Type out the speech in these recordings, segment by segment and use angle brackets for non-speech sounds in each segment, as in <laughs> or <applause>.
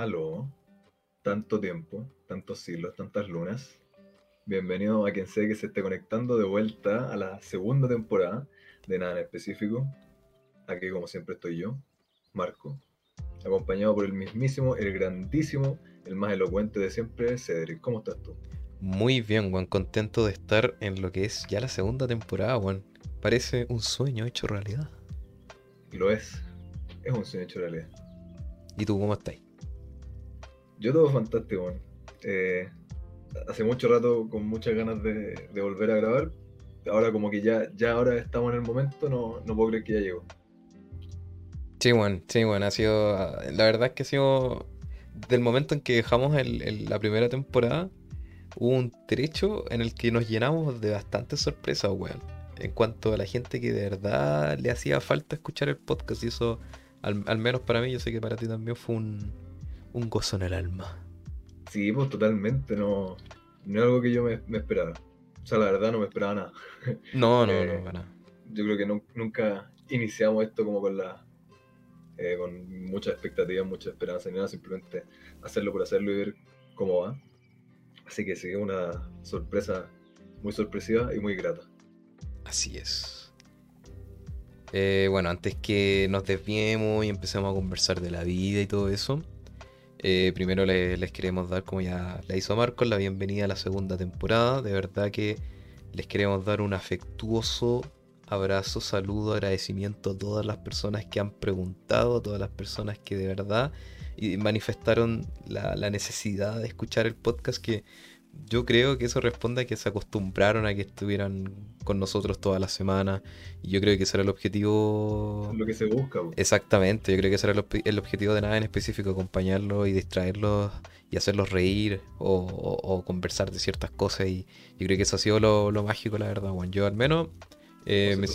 Aló, tanto tiempo, tantos siglos, tantas lunas. Bienvenido a quien sea que se esté conectando de vuelta a la segunda temporada de Nada en Específico. Aquí, como siempre, estoy yo, Marco, acompañado por el mismísimo, el grandísimo, el más elocuente de siempre, Cedric. ¿Cómo estás tú? Muy bien, Juan. Contento de estar en lo que es ya la segunda temporada, Juan. Parece un sueño hecho realidad. Lo es. Es un sueño hecho realidad. ¿Y tú cómo estás? Yo todo fantástico, Juan. Eh, hace mucho rato con muchas ganas de, volver a grabar. Ahora como que ya, ya ahora estamos en el momento, no, no puedo creer que ya llegó. Sí, Juan, sí, Juan, ha sido... La verdad es que ha sido... Del momento en que dejamos la primera temporada, hubo un trecho en el que nos llenamos de bastantes sorpresas, weón. En cuanto a la gente que de verdad le hacía falta escuchar el podcast. Y eso, al, menos para mí, yo sé que para ti también fue un, gozo en el alma. Sí, pues totalmente. No, no es algo que yo me, esperaba. O sea, la verdad no me esperaba nada. <laughs> No, no, no, para Yo creo que nunca iniciamos esto como con la eh, con muchas expectativas, mucha esperanza, ni nada, simplemente hacerlo por hacerlo y ver cómo va. Así que sí, una sorpresa muy sorpresiva y muy grata. Así es. Eh, bueno, antes que nos desviemos y empecemos a conversar de la vida y todo eso, eh, primero les, queremos dar, como ya le hizo Marcos, la bienvenida a la segunda temporada. De verdad que les queremos dar un afectuoso abrazo, saludo, agradecimiento a todas las personas que han preguntado, a todas las personas que de verdad manifestaron la, necesidad de escuchar el podcast que yo creo que eso responde a que se acostumbraron a que estuvieran con nosotros toda la semana y yo creo que ese era el objetivo lo que se busca exactamente yo creo que ese era el, objetivo de nada en específico acompañarlos y distraerlos y hacerlos reír o, conversar de ciertas cosas y yo creo que eso ha sido lo, mágico la verdad bueno yo al menos eh, me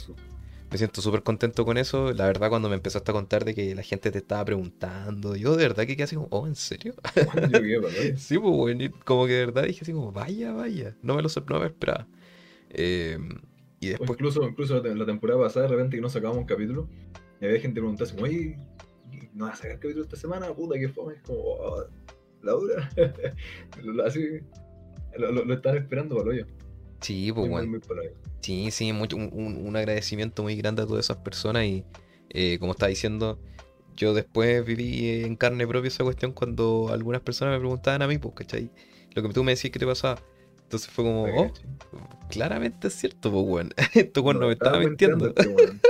siento súper contento con eso. La verdad, cuando me empezaste a contar de que la gente te estaba preguntando, yo de verdad que quedé así como, oh, ¿en serio? <laughs> sí, pues, bueno, como que de verdad dije así como, vaya, vaya, no me lo no me esperaba. Em, y después... incluso, incluso la temporada pasada, de repente que no sacábamos un capítulo, y había gente preguntando, oye, ¿no vas a sacar capítulo esta semana? Puta, que fue, es como, oh, la dura. <laughs> así, lo, lo, están esperando para Sí, pues, bueno. Sí, sí, mucho, un, agradecimiento muy grande a todas esas personas y eh, como estaba diciendo, yo después viví en carne propia esa cuestión cuando algunas personas me preguntaban a mí, pues, ¿cachai? Lo que tú me decías que te pasaba. Entonces fue como, oh, claramente es cierto, pues, bueno. <laughs> Esto no, me estaba mintiendo.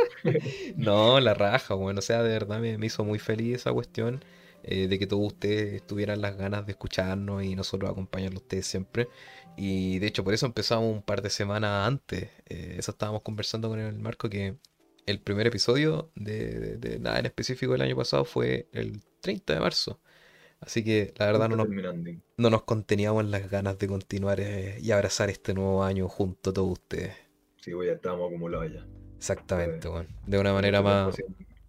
<laughs> no, la raja, bueno. O sea, de verdad me, me hizo muy feliz esa cuestión. Eh, de que todos ustedes tuvieran las ganas de escucharnos y nosotros acompañarlos ustedes siempre. Y de hecho por eso empezamos un par de semanas antes. Eh, eso estábamos conversando con el Marco que el primer episodio de, nada en específico del año pasado fue el 30 de marzo. Así que la verdad no nos, no nos conteníamos en las ganas de continuar eh, y abrazar este nuevo año junto a todos ustedes. Sí, pues ya estábamos acumulados ya. Exactamente, bueno. De una manera más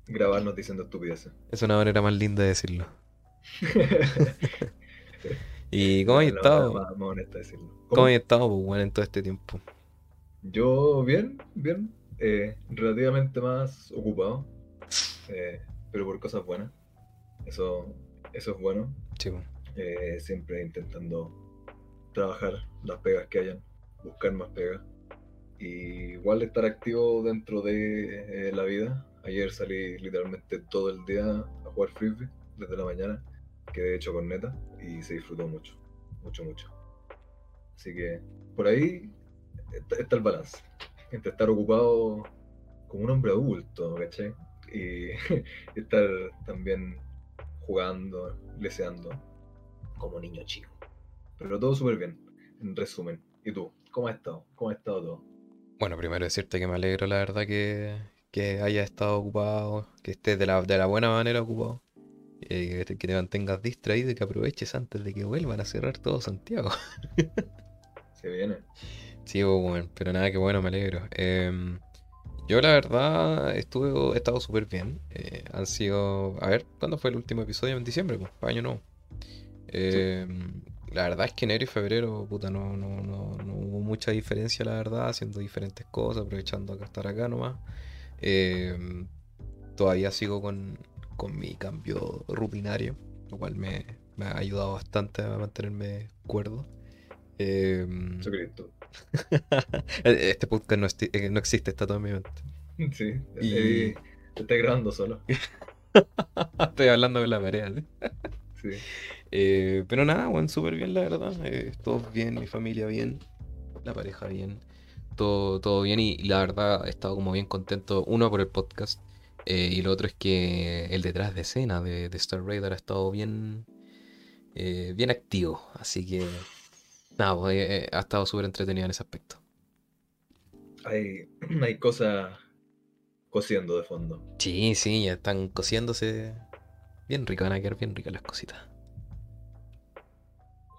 grabarnos diciendo estupideces. Es una manera más linda de decirlo. <laughs> ¿Y cómo has estado? ¿Cómo has estado, pues, bueno, en todo este tiempo? Yo bien, bien. Eh, relativamente más ocupado. Eh, pero por cosas buenas. Eso, eso es bueno. Sí, eh, siempre intentando trabajar las pegas que hayan, buscar más pegas. Y igual estar activo dentro de la vida, Ayer salí literalmente todo el día a jugar frisbee desde la mañana, quedé hecho con neta y se disfrutó mucho, mucho, mucho. Así que por ahí está, el balance entre estar ocupado como un hombre adulto, ¿cachai? Y <laughs> estar también jugando, leseando como niño chico. Pero todo súper bien, en resumen. ¿Y tú? ¿Cómo has estado? ¿Cómo ha estado todo? Bueno, primero decirte que me alegro, la verdad, que, que hayas estado ocupado, que estés de la, de la buena manera ocupado, eh, que, te, mantengas distraído y que aproveches antes de que vuelvan a cerrar todo Santiago. <laughs> Se viene. Sí, pues, bueno, pero nada, que bueno, me alegro. Em, yo la verdad estuve, he estado súper bien. Eh, han sido, a ver, ¿cuándo fue el último episodio? En diciembre, pues, año nuevo. Em, la verdad es que enero y febrero, puta, no, no, no, no, hubo mucha diferencia, la verdad, haciendo diferentes cosas, aprovechando acá estar acá nomás. Em, todavía sigo con, mi cambio rutinario. lo cual me, ha ayudado bastante a mantenerme cuerdo. Eh, <laughs> este podcast no, eh, no, existe, está todo en mi mente. Sí, y... te estoy grabando solo. <laughs> estoy hablando con la marea. ¿sí? Eh, pero nada, bueno, súper bien, la verdad. Eh, todos bien, mi familia bien, la pareja bien, todo, todo bien. Y, la verdad, he estado como bien contento. Uno por el podcast. Eh, y lo otro es que el detrás de escena de, Star Raider ha estado bien, bien activo. Así que, nada, pues, ha estado súper entretenido en ese aspecto. Hay, <clears throat> hay cosas cociendo de fondo. Sí, sí, ya están cociéndose. Bien rico, van a quedar bien ricas las cositas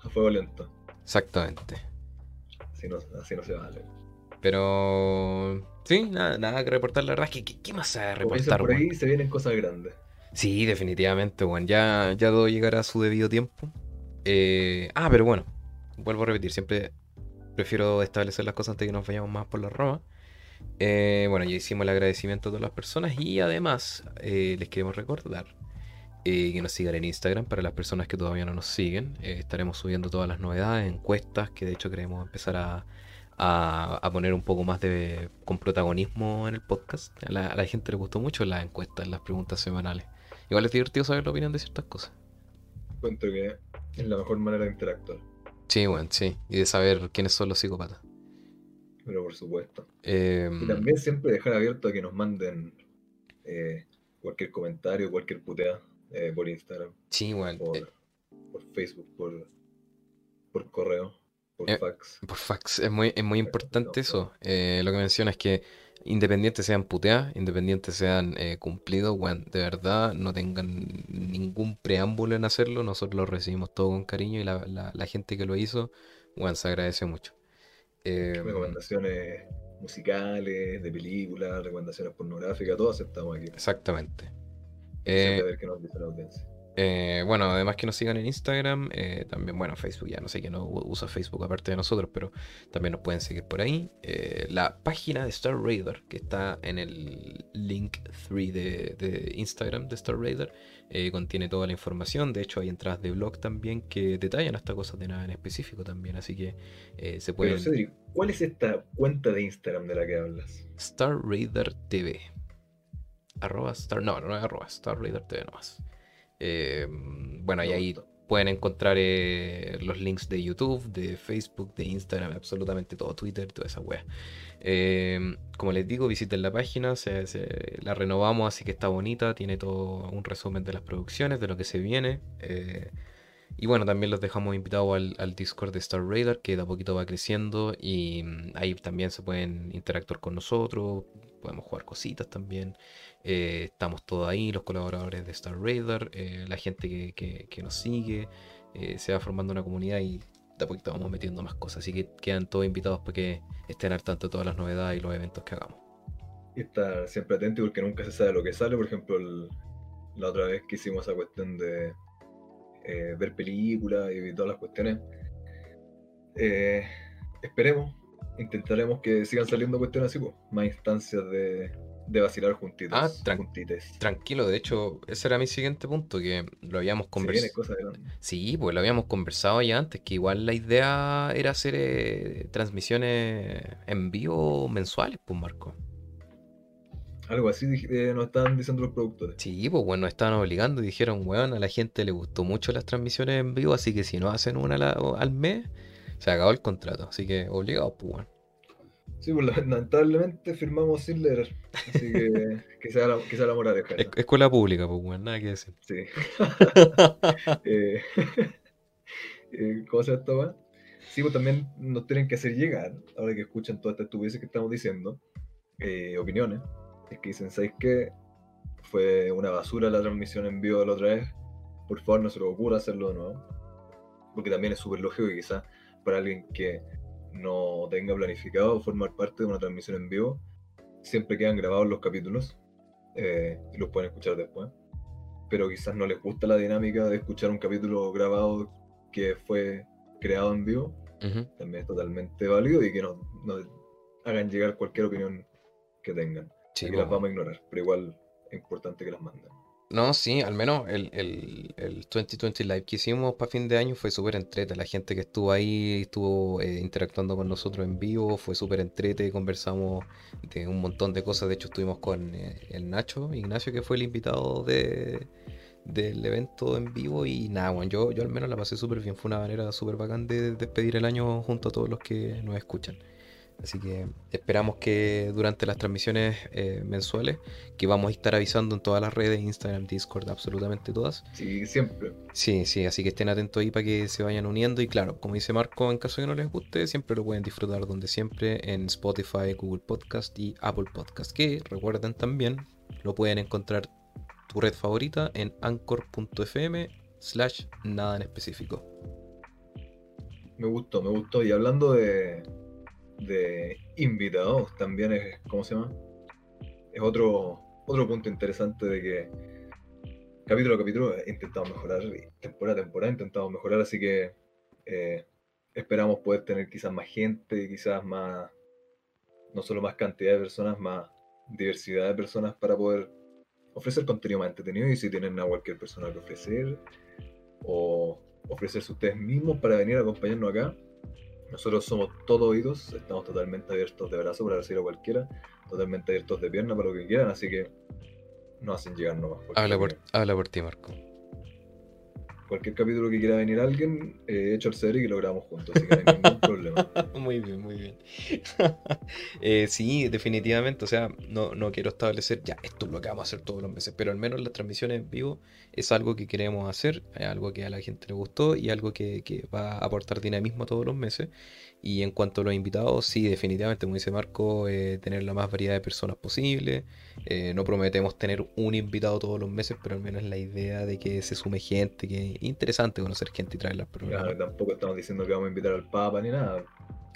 a fuego lento. Exactamente. Así no, así no se vale. Pero sí, nada, nada que reportar. La verdad es que ¿qué, más a reportar? Por ahí se vienen cosas grandes. Sí, definitivamente, bueno. Ya, ya todo llegará a su debido tiempo. Eh, ah, pero bueno, vuelvo a repetir, siempre prefiero establecer las cosas antes de que nos vayamos más por la Roma. Eh, bueno, ya hicimos el agradecimiento a todas las personas y además eh, les queremos recordar eh, que nos sigan en Instagram para las personas que todavía no nos siguen. Eh, estaremos subiendo todas las novedades, encuestas, que de hecho queremos empezar a, a, poner un poco más de con protagonismo en el podcast. A la, gente le gustó mucho las encuestas, las preguntas semanales. Igual es divertido saber la opinión de ciertas cosas. Cuento que es la mejor manera de interactuar. Sí, bueno, sí. Y de saber quiénes son los psicópatas. Pero por supuesto. Em, y también siempre dejar abierto a que nos manden eh, cualquier comentario, cualquier puteada. Eh, por Instagram. Sí, bueno. Eh. Por, Facebook, por, por correo, por eh, fax. Por fax. Es muy, es muy importante eso. lo que menciona es que independientes sean puteadas, independientes sean cumplidos, bueno, de verdad no tengan ningún preámbulo en hacerlo. Nosotros lo recibimos todo con cariño y la, la, gente que lo hizo, bueno, se agradece mucho. recomendaciones musicales, de películas, recomendaciones pornográficas, todo aceptamos aquí. Exactamente. Eh, eh, bueno, además que nos sigan en Instagram, eh, también, bueno, Facebook, ya no sé quién no usa Facebook aparte de nosotros, pero también nos pueden seguir por ahí. la página de Star Raider, que está en el link 3 de, Instagram de Star Raider, contiene toda la información. De hecho, hay entradas de blog también que detallan hasta cosas de nada en específico también, así que se pueden. ¿cuál es esta cuenta de Instagram de la que hablas? Star Raider TV. Arroba Star. No, no es arroba Star Raider TV nomás. Eh, bueno, y ahí pueden encontrar eh, los links de YouTube, de Facebook, de Instagram, absolutamente todo, Twitter, toda esa wea. Eh, como les digo, visiten la página, se, la renovamos, así que está bonita, tiene todo un resumen de las producciones, de lo que se viene. Y bueno, también los dejamos invitados al, al, Discord de Star Raider, que de a poquito va creciendo y mm, ahí también se pueden interactuar con nosotros, podemos jugar cositas también. Eh, estamos todos ahí, los colaboradores de Star Raider, eh, la gente que, nos sigue, eh, se va formando una comunidad y de a poquito vamos metiendo más cosas. Así que quedan todos invitados para que estén al tanto de todas las novedades y los eventos que hagamos. Y estar siempre atento porque nunca se sabe lo que sale. Por ejemplo, la otra vez que hicimos esa cuestión de ver películas y todas las cuestiones, esperemos, intentaremos que sigan saliendo cuestiones así, pues, más instancias de, de vacilar juntitos. Ah, tranquilo, de hecho, ese era mi siguiente punto, que lo habíamos conversado. Sí, pues lo habíamos conversado ya antes, que igual la idea era hacer eh, transmisiones en vivo mensuales, pues Marco. Algo así eh, nos estaban diciendo los productores. Sí, pues bueno, estaban obligando y dijeron, weón, a la gente le gustó mucho las transmisiones en vivo, así que si no hacen una al mes, se acabó el contrato. Así que obligados, pues bueno. Sí, pues lamentablemente firmamos sin leer. Así que <laughs> que sea la, que sea la moraleja. escuela pública, pues bueno, nada que decir. Sí. <laughs> eh, <laughs> eh, ¿Cómo se llama Sí, pues también nos tienen que hacer llegar, ahora que escuchan todas estas estupideces que estamos diciendo, eh, opiniones. Es que dicen, ¿sabéis qué? Fue una basura la transmisión en vivo de la otra vez. Por favor, no se lo ocurra hacerlo de nuevo. Porque también es súper lógico que quizás para alguien que no tenga planificado formar parte de una transmisión en vivo, siempre quedan grabados los capítulos eh, y los pueden escuchar después. Pero quizás no les gusta la dinámica de escuchar un capítulo grabado que fue creado en vivo. También es totalmente válido y que nos, hagan llegar cualquier opinión que tengan. Y las vamos a ignorar, pero igual es importante que las manden. No, sí, al menos el, el, el 2020 Live que hicimos para fin de año fue súper entrete. La gente que estuvo ahí estuvo eh, interactuando con nosotros en vivo, fue súper entrete, conversamos de un montón de cosas. De hecho, estuvimos con eh, el Nacho, Ignacio, que fue el invitado de, del evento en vivo. Y nada, bueno, yo, yo al menos la pasé súper bien. Fue una manera súper bacán de despedir el año junto a todos los que nos escuchan. Así que esperamos que durante las transmisiones eh, mensuales, que vamos a estar avisando en todas las redes, Instagram, Discord, absolutamente todas. Sí, siempre. Sí, sí, así que estén atentos ahí para que se vayan uniendo. Y claro, como dice Marco, en caso de que no les guste, siempre lo pueden disfrutar donde siempre, en Spotify, Google Podcast y Apple Podcast. Que recuerden también, lo pueden encontrar tu red favorita en anchor.fm slash nada en específico. Me gustó, me gustó. Y hablando de de invitados también es, ¿cómo se llama? Es otro, otro punto interesante de que capítulo a capítulo he intentado mejorar temporada a temporada he intentado mejorar, así que eh, esperamos poder tener quizás más gente, quizás más, no solo más cantidad de personas, más diversidad de personas para poder ofrecer contenido más entretenido y si tienen a cualquier persona que ofrecer o ofrecerse ustedes mismos para venir a acompañarnos acá, nosotros somos todo oídos, estamos totalmente abiertos de brazo para recibir a cualquiera, totalmente abiertos de pierna para lo que quieran, así que no hacen llegar nomás. Habla por, habla por ti, Marco cualquier capítulo que quiera venir alguien, eh, hecho el serie y lo grabamos juntos, así que no hay ningún <laughs> problema. Muy bien, muy bien. <laughs> Eh, sí, definitivamente, o sea, no, no quiero establecer, ya, esto es lo que vamos a hacer todos los meses, pero al menos las transmisiones en vivo es algo que queremos hacer, es algo que a la gente le gustó y algo que, que va a aportar dinamismo todos los meses. Y en cuanto a los invitados, sí, definitivamente, como dice Marco, eh, tener la más variedad de personas posible. Eh, no prometemos tener un invitado todos los meses, pero al menos la idea de que se sume gente, que es interesante conocer gente y traerla Claro, tampoco estamos diciendo que vamos a invitar al Papa ni nada.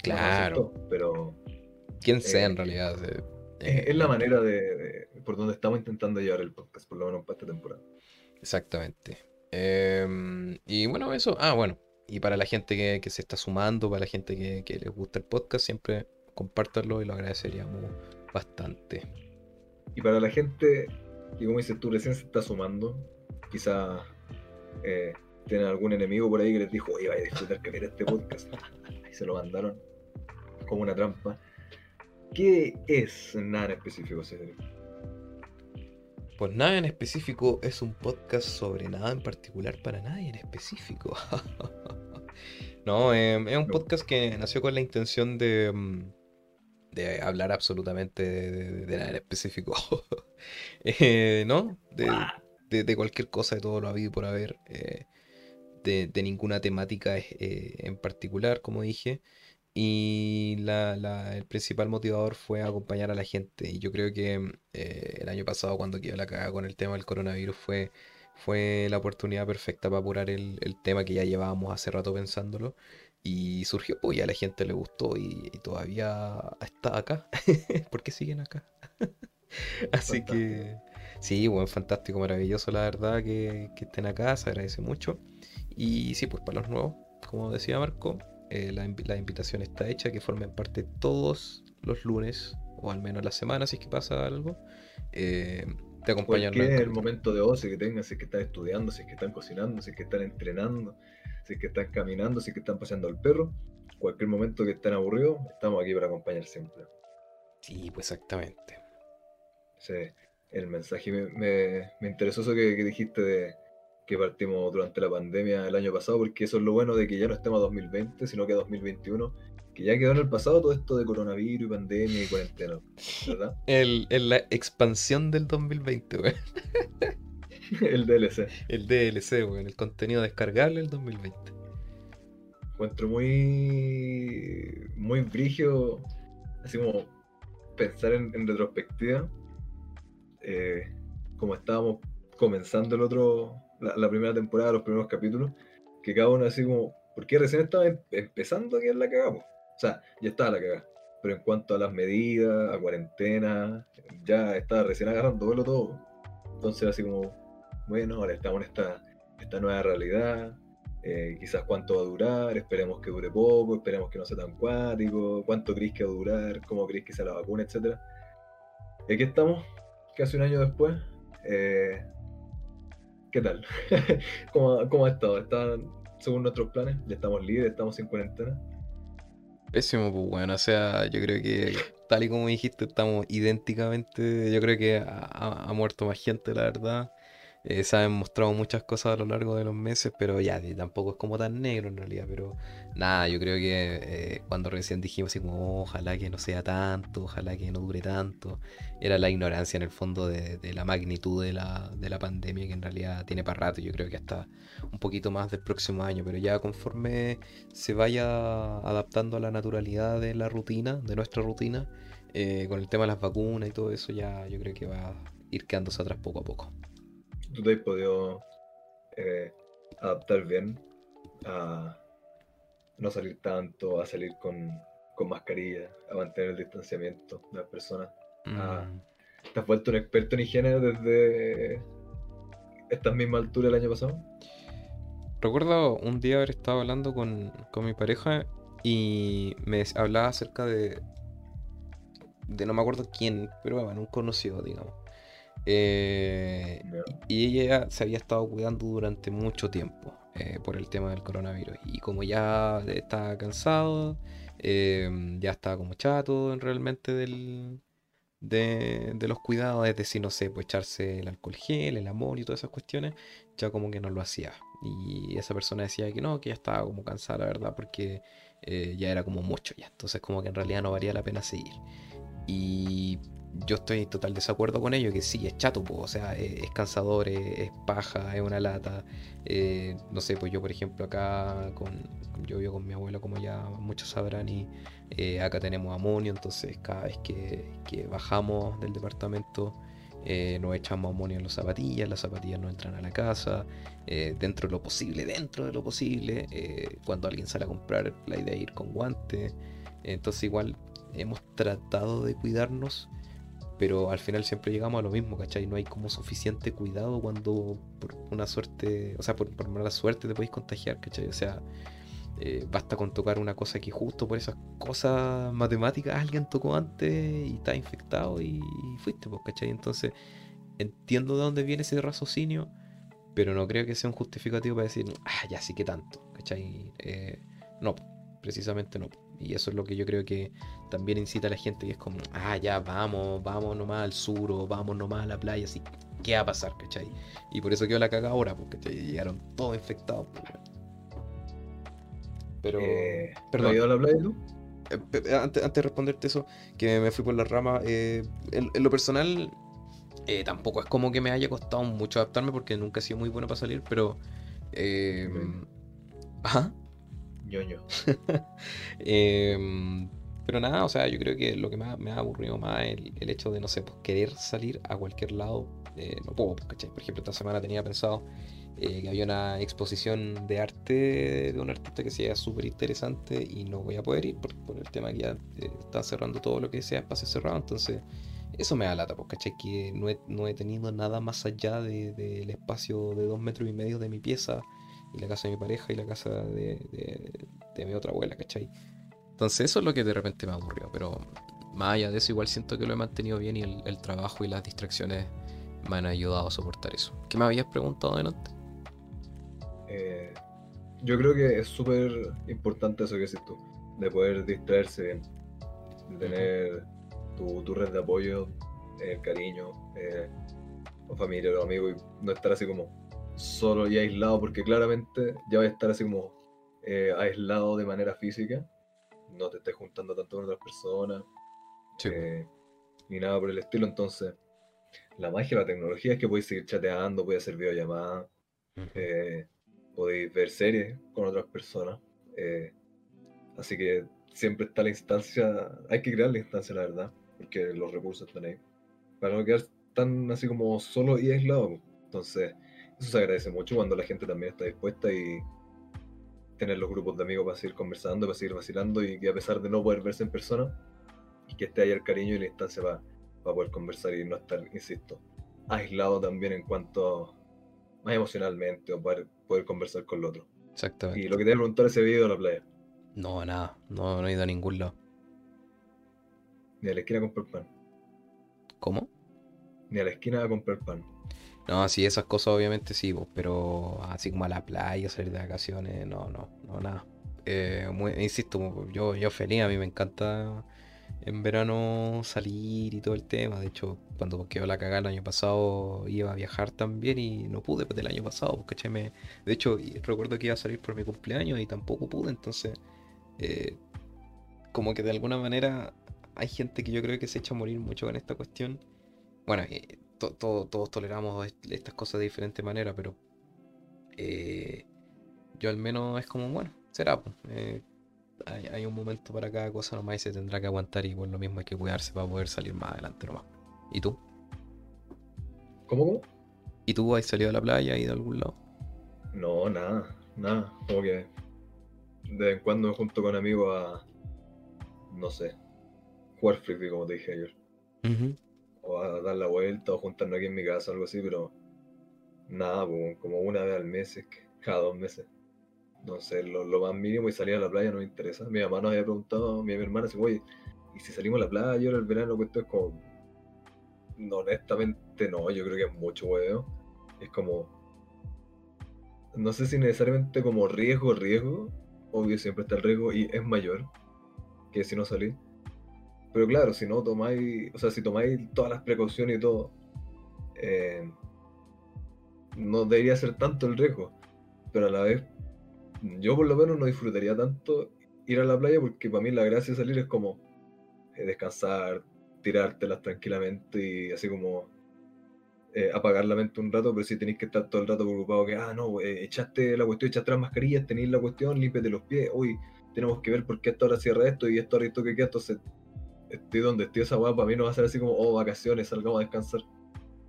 Claro. pero. Quien sea en eh, realidad. es la manera de, por donde estamos intentando llevar el podcast, por lo menos para esta temporada. Exactamente. Em, y bueno, eso. Ah, bueno y para la gente que, se está sumando, para la gente que, les gusta el podcast, siempre compártanlo y lo agradeceríamos bastante. Y para la gente que, como dices tú, recién se está sumando, quizá eh, tienen algún enemigo por ahí que les dijo, oye, vaya a disfrutar que ver este podcast. <laughs> y se lo mandaron como una trampa. ¿Qué es nada en específico, Cedric? Pues nada en específico es un podcast sobre nada en particular para nadie en específico. <laughs> No, em, es un podcast que nació con la intención de, mm, de hablar absolutamente de, nada en específico. <laughs> Eh, ¿No? De, cualquier cosa, de todo lo habido por haber. Eh, de, ninguna temática eh, en particular, como dije. Y el principal motivador fue acompañar a la gente. Y yo creo que mm, el año pasado, cuando quedó la cagada con el tema del coronavirus, fue fue la oportunidad perfecta para apurar el, tema que ya llevábamos hace rato pensándolo. Y surgió, pues ya a la gente le gustó y, todavía está acá. <laughs> ¿Por qué siguen acá? <laughs> Así que sí, bueno, fantástico, maravilloso la verdad que, estén acá, se agradece mucho. Y sí, pues para los nuevos, como decía Marco, eh, la, invitación está hecha, que formen parte todos los lunes, o al menos la semana si es que pasa algo. Eh, te acompañan. el momento de ocio que tengan, si es que están estudiando, si es que están cocinando, si es que están entrenando, si es que están caminando, si es que están paseando al perro, cualquier momento que estén aburridos, estamos aquí para acompañar siempre. Sí, pues exactamente. Sí, el mensaje me, me, interesó eso que, que, dijiste de que partimos durante la pandemia el año pasado, porque eso es lo bueno de que ya no estemos a 2020, sino que a 2021 que ya quedó en el pasado todo esto de coronavirus y pandemia y cuarentena, ¿verdad? El, la expansión del 2020, güey. <laughs> el DLC. El DLC, güey, el contenido descargable del 2020. Encuentro muy. muy brigio, así como pensar en, retrospectiva, eh, como estábamos comenzando el otro, la, la primera temporada, los primeros capítulos, que cada uno así como, porque recién estaba em, empezando aquí en la cagamos sea, ya estaba la cagada. Pero en cuanto a las medidas, a cuarentena, ya estaba recién agarrando vuelo todo. Entonces, así como, bueno, ahora estamos en esta, nueva realidad. Eh, quizás cuánto va a durar, esperemos que dure poco, esperemos que no sea tan cuático, cuánto crees que va a durar, cómo crees que sea la vacuna, etcétera. Y aquí estamos, casi un año después, eh, ¿qué tal? <laughs> ¿Cómo, ¿Cómo, ha estado? ¿Están según nuestros planes? ¿Ya estamos libres? ¿Estamos sin cuarentena? Pésimo, pues bueno, o sea, yo creo que tal y como dijiste, estamos idénticamente, yo creo que ha muerto más gente, la verdad. Eh, se han mostrado muchas cosas a lo largo de los meses, pero ya tampoco es como tan negro en realidad. Pero nada, yo creo que eh, cuando recién dijimos así como oh, ojalá que no sea tanto, ojalá que no dure tanto, era la ignorancia en el fondo de, la magnitud de la, de la, pandemia que en realidad tiene para rato. Yo creo que hasta un poquito más del próximo año, pero ya conforme se vaya adaptando a la naturalidad de la rutina, de nuestra rutina, eh, con el tema de las vacunas y todo eso, ya yo creo que va a ir quedándose atrás poco a poco tú te has podido eh, adaptar bien a no salir tanto, a salir con, mascarilla, a mantener el distanciamiento de las personas. Mm. ¿Te has vuelto un experto en higiene desde esta misma altura el año pasado? Recuerdo un día haber estado hablando con, con mi pareja y me hablaba acerca de, de no me acuerdo quién, pero bueno, un conocido, digamos. Eh, y ella se había estado cuidando durante mucho tiempo eh, por el tema del coronavirus. Y como ya estaba cansado, em, ya estaba como chato realmente del, de, los cuidados, es decir, no sé, pues echarse el alcohol gel, el amor y todas esas cuestiones, ya como que no lo hacía. Y esa persona decía que no, que ya estaba como cansada, la verdad, porque eh, ya era como mucho ya. Entonces como que en realidad no valía la pena seguir. Y yo estoy en total desacuerdo con ello, que sí, es chato, o sea, es, cansador, es, paja, es una lata. Eh, no sé, pues yo por ejemplo acá, con, yo vivo con mi abuela, como ya muchos sabrán, y eh, acá tenemos amonio, entonces cada vez que, bajamos del departamento eh, nos echamos amonio en las zapatillas, las zapatillas no entran a la casa, dentro de lo posible, dentro de lo posible, cuando alguien sale a comprar, la idea es ir con guantes, entonces igual hemos tratado de cuidarnos pero al final siempre llegamos a lo mismo, ¿cachai? No hay como suficiente cuidado cuando por una suerte, o sea, por, mala suerte te podéis contagiar, ¿cachai? O sea, eh, basta con tocar una cosa que justo por esas cosas matemáticas alguien tocó antes y está infectado y, fuiste, pues, ¿cachai? Entonces, entiendo de dónde viene ese raciocinio, pero no creo que sea un justificativo para decir, ah, ya sí que tanto, ¿cachai? Eh, no, precisamente no. Y eso es lo que yo creo que también incita a la gente, que es como, ah, ya, vamos, vamos nomás al sur o vamos nomás a la playa, así, ¿qué va a pasar, cachai? Y por eso quedó la caga ahora, porque llegaron todos infectados. Pues, Pero, eh, perdón. ido a la playa tú? Eh, antes, antes, de responderte eso, que me fui por la rama, eh, en, lo personal, tampoco es como que me haya costado mucho adaptarme porque nunca he sido muy bueno para salir, pero... Ajá. <laughs> eh, pero nada, o sea, yo creo que lo que me ha aburrido más el, hecho de, no sé, pues, querer salir a cualquier lado. Eh, no puedo, pues. Por ejemplo, esta semana tenía pensado eh, que había una exposición de arte de un artista que sea súper interesante y no voy a poder ir por, el tema que ya eh, están cerrando todo lo que sea espacio cerrado. Entonces, eso me da lata, pues, ¿cachai? Que no he, no he tenido nada más allá del de, espacio de dos metros y medio de mi pieza y la casa de mi pareja y la casa de, de mi otra abuela, ¿cachai? Entonces eso es lo que de repente me aburrió, pero más allá de eso igual siento que lo he mantenido bien y el, trabajo y las distracciones me han ayudado a soportar eso. ¿Qué me habías preguntado delante? Eh, yo creo que es súper importante eso que dices tú, de poder distraerse bien, tener tu, red de apoyo, el cariño, eh, familia o amigos, y no estar así como solo y aislado, porque claramente ya va a estar así como eh, aislado de manera física no te estés juntando tanto con otras personas, eh, ni nada por el estilo. Entonces, la magia de la tecnología es que podéis seguir chateando, podéis hacer videollamadas, eh, podéis ver series con otras personas. Eh, así que siempre está la instancia, hay que crear la instancia, la verdad, porque los recursos están ahí. Para no quedar tan así como solo y aislado. Entonces, eso se agradece mucho cuando la gente también está dispuesta y tener los grupos de amigos para seguir conversando, para seguir vacilando y que a pesar de no poder verse en persona, y que esté ahí el cariño y la instancia para, poder conversar y no estar, insisto, aislado también en cuanto más emocionalmente o para poder conversar con el otro. Exactamente. Y lo que te voy a preguntar ese video de la playa. No, nada, no, no he ido a ningún lado. Ni a la esquina a comprar pan. ¿Cómo? Ni a la esquina a comprar pan. No, sí, esas cosas obviamente sí, pero así como a la playa, salir de vacaciones, no, no, no, nada. Eh, insisto, yo, yo feliz, a mí me encanta en verano salir y todo el tema. De hecho, cuando quedó la cagada el año pasado iba a viajar también y no pude pues, del año pasado, porque me... De hecho, recuerdo que iba a salir por mi cumpleaños y tampoco pude, entonces... Eh, como que de alguna manera hay gente que yo creo que se echa a morir mucho con esta cuestión. Bueno, todos toleramos estas cosas de diferente manera, pero eh, yo al menos es como, bueno, será. Pues, hay, un momento para cada cosa nomás y se tendrá que aguantar y por lo mismo hay que cuidarse para poder salir más adelante nomás. ¿Y tú? ¿Cómo, cómo? ¿Y tú has salido a la playa y de algún lado? No, nada, nada. Como que de vez en cuando me junto con amigos a, no sé, jugar frisbee como te dije ayer. O a dar la vuelta o juntarnos aquí en mi casa algo así, pero nada, como una vez al mes, cada dos meses no sé, lo, más mínimo y salir a la playa no me interesa. Mi mamá nos había preguntado, mi, mi hermana, si, oye, ¿y si salimos a la playa ahora el verano? Pues esto es como. No, honestamente no, yo creo que es mucho huevo. Es como. No sé si necesariamente como riesgo, riesgo. Obvio, siempre está el riesgo y es mayor que si no salís. Pero claro, si no tomáis, o sea, si tomáis todas las precauciones y todo, eh, no debería ser tanto el riesgo. Pero a la vez yo por lo menos no disfrutaría tanto ir a la playa porque para mí la gracia de salir es como eh, descansar, tirártelas tranquilamente y así como eh, apagar la mente un rato, pero si tenéis que estar todo el rato preocupado que, ah, no, eh, echaste la cuestión, echaste las mascarillas, tenéis la cuestión, límpete los pies, uy, tenemos que ver por qué esta hora cierra esto y esto ahora esto que queda, entonces estoy donde estoy esa weá, para mí no va a ser así como, oh, vacaciones, salgamos a descansar.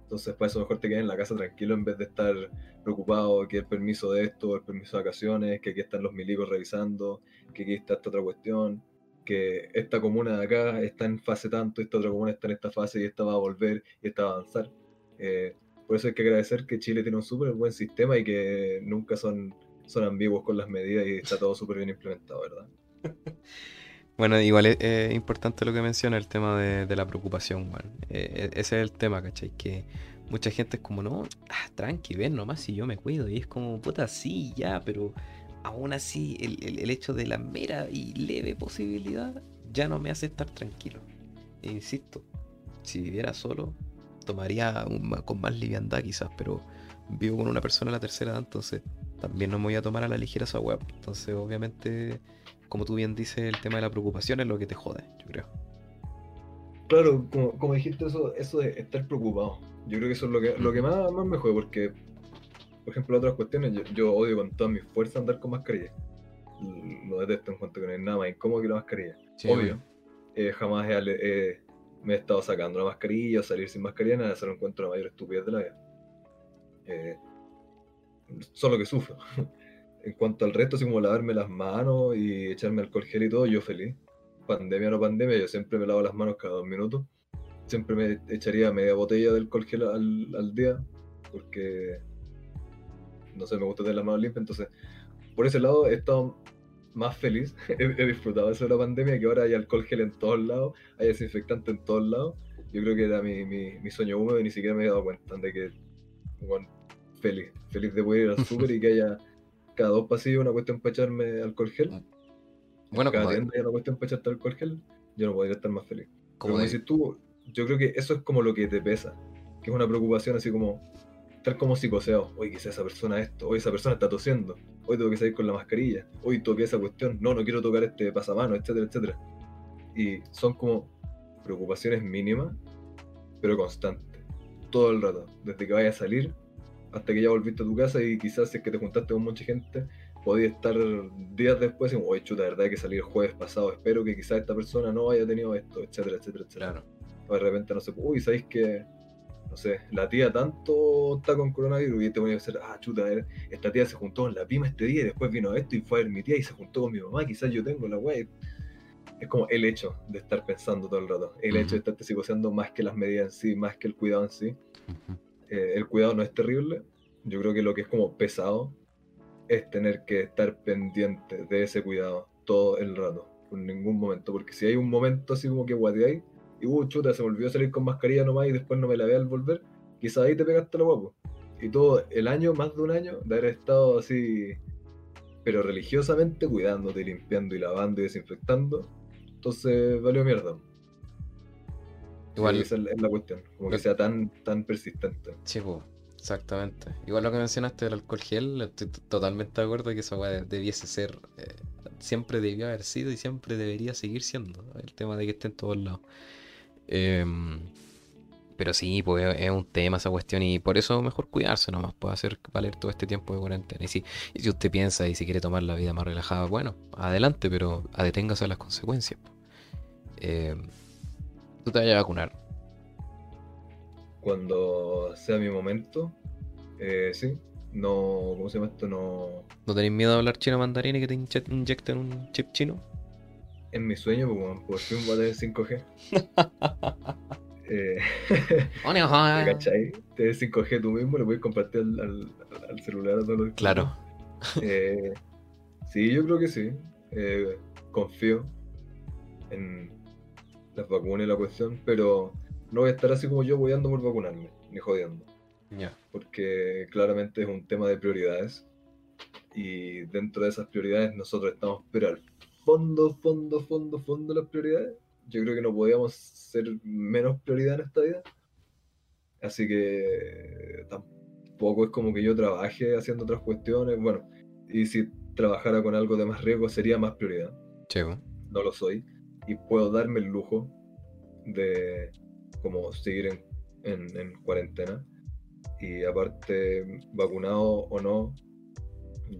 Entonces, para eso mejor te quedes en la casa tranquilo en vez de estar preocupado que el permiso de esto, el permiso de vacaciones, que aquí están los milicos revisando, que aquí está esta otra cuestión, que esta comuna de acá está en fase tanto, esta otra comuna está en esta fase y esta va a volver y esta va a avanzar. Eh, por eso hay que agradecer que Chile tiene un súper buen sistema y que nunca son, son ambiguos con las medidas y está todo súper bien implementado, ¿verdad? <laughs> Bueno, igual es, importante lo que menciona, el tema de, la preocupación, eh, e, ese es el tema, ¿cachai? Que mucha gente es como, no, ah, tranqui, ven nomás si yo me cuido. Y es como, puta, sí, ya, pero aún así el, hecho de la mera y leve posibilidad ya no me hace estar tranquilo. E insisto, si viviera solo, tomaría con más liviandad quizás, pero vivo con una persona a la tercera edad, entonces también no me voy a tomar a la ligera esa web. Entonces, obviamente como tú bien dices, el tema de la preocupación es lo que te jode, yo creo. Claro, como, dijiste, eso, eso de estar preocupado. Yo creo que eso es lo que, lo que más, más me jode, porque, por ejemplo, otras cuestiones, yo, odio con toda mi fuerza andar con mascarilla. Lo detesto en cuanto que no hay nada más incómodo que la mascarilla. Obvio. Eh, jamás me he estado sacando la mascarilla o salir sin mascarilla, nada, se lo encuentro la mayor estupidez de la vida. Eh, solo que sufro. <laughs> en cuanto al resto, así como lavarme las manos y echarme alcohol gel y todo, yo feliz. Pandemia o no pandemia, yo siempre me lavo las manos cada dos minutos. Siempre me echaría media botella de alcohol gel al, día, porque no sé, me gusta tener las manos limpias. Entonces, por ese lado he estado más feliz, <laughs> he, disfrutado eso de la pandemia, que ahora hay alcohol gel en todos lados, hay desinfectante en todos lados. Yo creo que era mi, mi, sueño húmedo y ni siquiera me he dado cuenta de que, bueno, feliz, feliz de poder ir al <laughs> súper y que haya cada dos pasillos una cuestión para echarme alcohol gel. Mm. Bueno, cada tienda hay una cuestión para echarte alcohol gel, yo no podría estar más feliz. Como dices tú, yo creo que eso es como lo que te pesa, que es una preocupación así como estar como psicoseado. Oye, quizá esa persona esto, hoy esa persona está tosiendo, hoy tengo que salir con la mascarilla, hoy toqué esa cuestión, no, no quiero tocar este pasamano, etcétera, etcétera. Y son como preocupaciones mínimas, pero constantes, todo el rato, desde que vaya a salir hasta que ya volviste a tu casa y quizás si es que te juntaste con mucha gente, podías estar días después y, oye, chuta, verdad que salí el jueves pasado, espero que quizás esta persona no haya tenido esto, etcétera, etcétera, etcétera. O de repente, no sé, uy, ¿sabéis que, no sé, la tía tanto está con coronavirus y te voy a decir, ah, chuta, esta tía se juntó con la pima este día y después vino esto y fue a ver mi tía y se juntó con mi mamá, quizás yo tengo la web. Es como el hecho de estar pensando todo el rato, el hecho de estarte psicoseando más que las medidas en sí, más que el cuidado en sí. Eh, el cuidado no es terrible. Yo creo que lo que es como pesado es tener que estar pendiente de ese cuidado todo el rato, en ningún momento. Porque si hay un momento así como que guateáis y uh, chuta, se volvió a salir con mascarilla nomás y después no me la ve al volver, quizás ahí te pegaste lo guapo. y todo el año, más de un año, de haber estado así, pero religiosamente cuidándote, limpiando y lavando y desinfectando. Entonces valió mierda. Igual. esa es la cuestión, como que sea tan, tan persistente. Sí, exactamente. Igual lo que mencionaste del alcohol gel, estoy totalmente de acuerdo que eso debiese ser, eh, siempre debió haber sido y siempre debería seguir siendo. El tema de que esté en todos lados. Em, pero sí, pues es un tema esa cuestión y por eso mejor cuidarse nomás, puede hacer valer todo este tiempo de cuarentena. Y si, y si usted piensa y si quiere tomar la vida más relajada, bueno, adelante, pero deténgase a las consecuencias. Eh, ¿Tú te vayas a vacunar? Cuando sea mi momento, eh, sí. No, ¿cómo se llama esto? No. ¿No tenéis miedo a hablar chino mandarín y que te inyecten un chip chino? En mi sueño, pues, por fin voy a tener 5G. <laughs> eh, ¿Cachai? Tienes 5G tú mismo, lo puedes compartir al, al, celular a todos los Claro. Eh, sí, yo creo que sí. Eh, confío en las vacunas y la cuestión, pero no voy a estar así como yo voyando por vacunarme, ni jodiendo. Ya. Porque claramente es un tema de prioridades. Y dentro de esas prioridades nosotros estamos, pero al fondo, fondo, fondo, fondo las prioridades. Yo creo que no podíamos ser menos prioridad en esta vida. Así que tampoco es como que yo trabaje haciendo otras cuestiones. Bueno, y si trabajara con algo de más riesgo sería más prioridad. No lo soy. Y puedo darme el lujo de como seguir en, en, cuarentena. Y aparte, vacunado o no,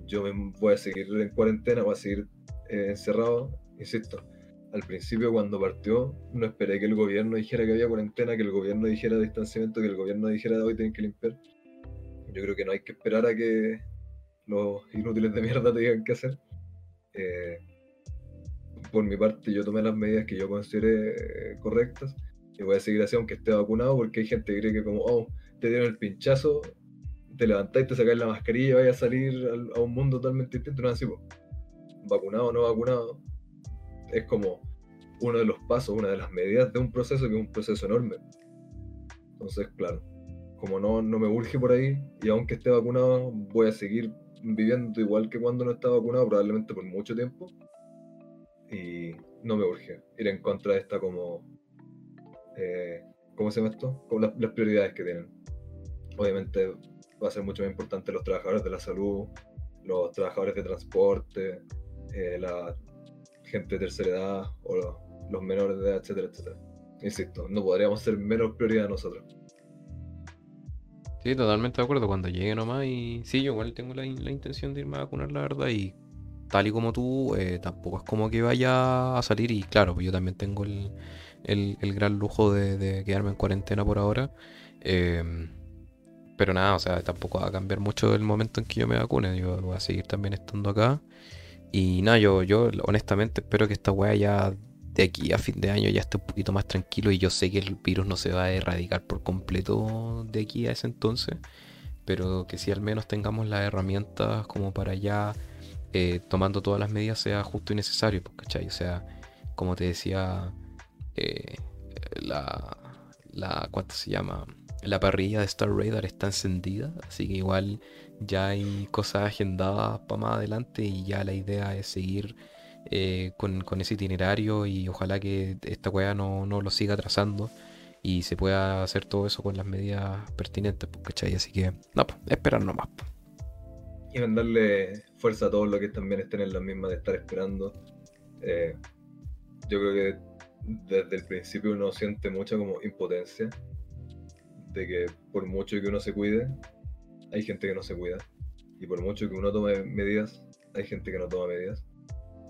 yo me voy a seguir en cuarentena, voy a seguir eh, encerrado, insisto, al principio cuando partió no esperé que el gobierno dijera que había cuarentena, que el gobierno dijera distanciamiento, que el gobierno dijera de hoy tienen que limpiar. Yo creo que no hay que esperar a que los inútiles de mierda <laughs> te digan qué hacer. Eh, por mi parte yo tomé las medidas que yo consideré correctas y voy a seguir así aunque esté vacunado porque hay gente que cree que como, oh, te dieron el pinchazo, te levantáis, te sacáis la mascarilla y vayas a salir a un mundo totalmente distinto. No así, vacunado o no vacunado, es como uno de los pasos, una de las medidas de un proceso que es un proceso enorme. Entonces, claro, como no, no me urge por ahí, y aunque esté vacunado, voy a seguir viviendo igual que cuando no estaba vacunado, probablemente por mucho tiempo. Y no me urge ir en contra de esta como... Eh, ¿Cómo se llama esto? Como las, prioridades que tienen. Obviamente va a ser mucho más importante los trabajadores de la salud, los trabajadores de transporte, eh, la gente de tercera edad o los, menores de edad, etcétera, etcétera. Insisto, no podríamos ser menos prioridad nosotros. Sí, totalmente de acuerdo. Cuando llegue nomás y sí, yo igual tengo la, intención de irme a vacunar, la verdad, y tal y como tú, eh, tampoco es como que vaya a salir y claro, pues yo también tengo el, gran lujo de, quedarme en cuarentena por ahora. Em, pero nada, o sea, tampoco va a cambiar mucho el momento en que yo me vacune. Yo voy a seguir también estando acá. Y nada, yo, yo honestamente espero que esta weá ya de aquí a fin de año ya esté un poquito más tranquilo y yo sé que el virus no se va a erradicar por completo de aquí a ese entonces, pero que si al menos tengamos las herramientas como para ya eh, tomando todas las medidas sea justo y necesario, pues, ¿cachai? O sea, como te decía, eh, la, la, ¿cuánto se llama? La parrilla de Star Radar está encendida, así que igual ya hay cosas agendadas para más adelante y ya la idea es seguir eh, con, ese itinerario y ojalá que esta weá no, no, lo siga trazando y se pueda hacer todo eso con las medidas pertinentes, pues, ¿cachai? Así que, no, pues, esperar nomás. Pues. Y mandarle fuerza a todos los que también estén en la misma de estar esperando. Eh, yo creo que desde el principio uno siente mucha como impotencia de que por mucho que uno se cuide, hay gente que no se cuida. Y por mucho que uno tome medidas, hay gente que no toma medidas.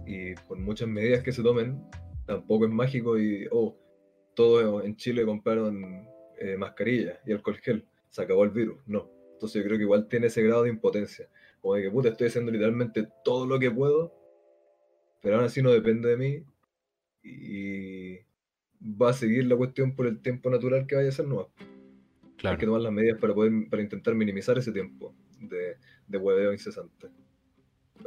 Y por muchas medidas que se tomen, tampoco es mágico y, oh, todos en Chile compraron eh, mascarillas y alcohol gel, se acabó el virus. No. Entonces yo creo que igual tiene ese grado de impotencia. Como de que, puta, estoy haciendo literalmente todo lo que puedo, pero aún así no depende de mí. Y va a seguir la cuestión por el tiempo natural que vaya a ser nueva. Hay que tomar las medidas para poder para intentar minimizar ese tiempo de, de hueveo incesante.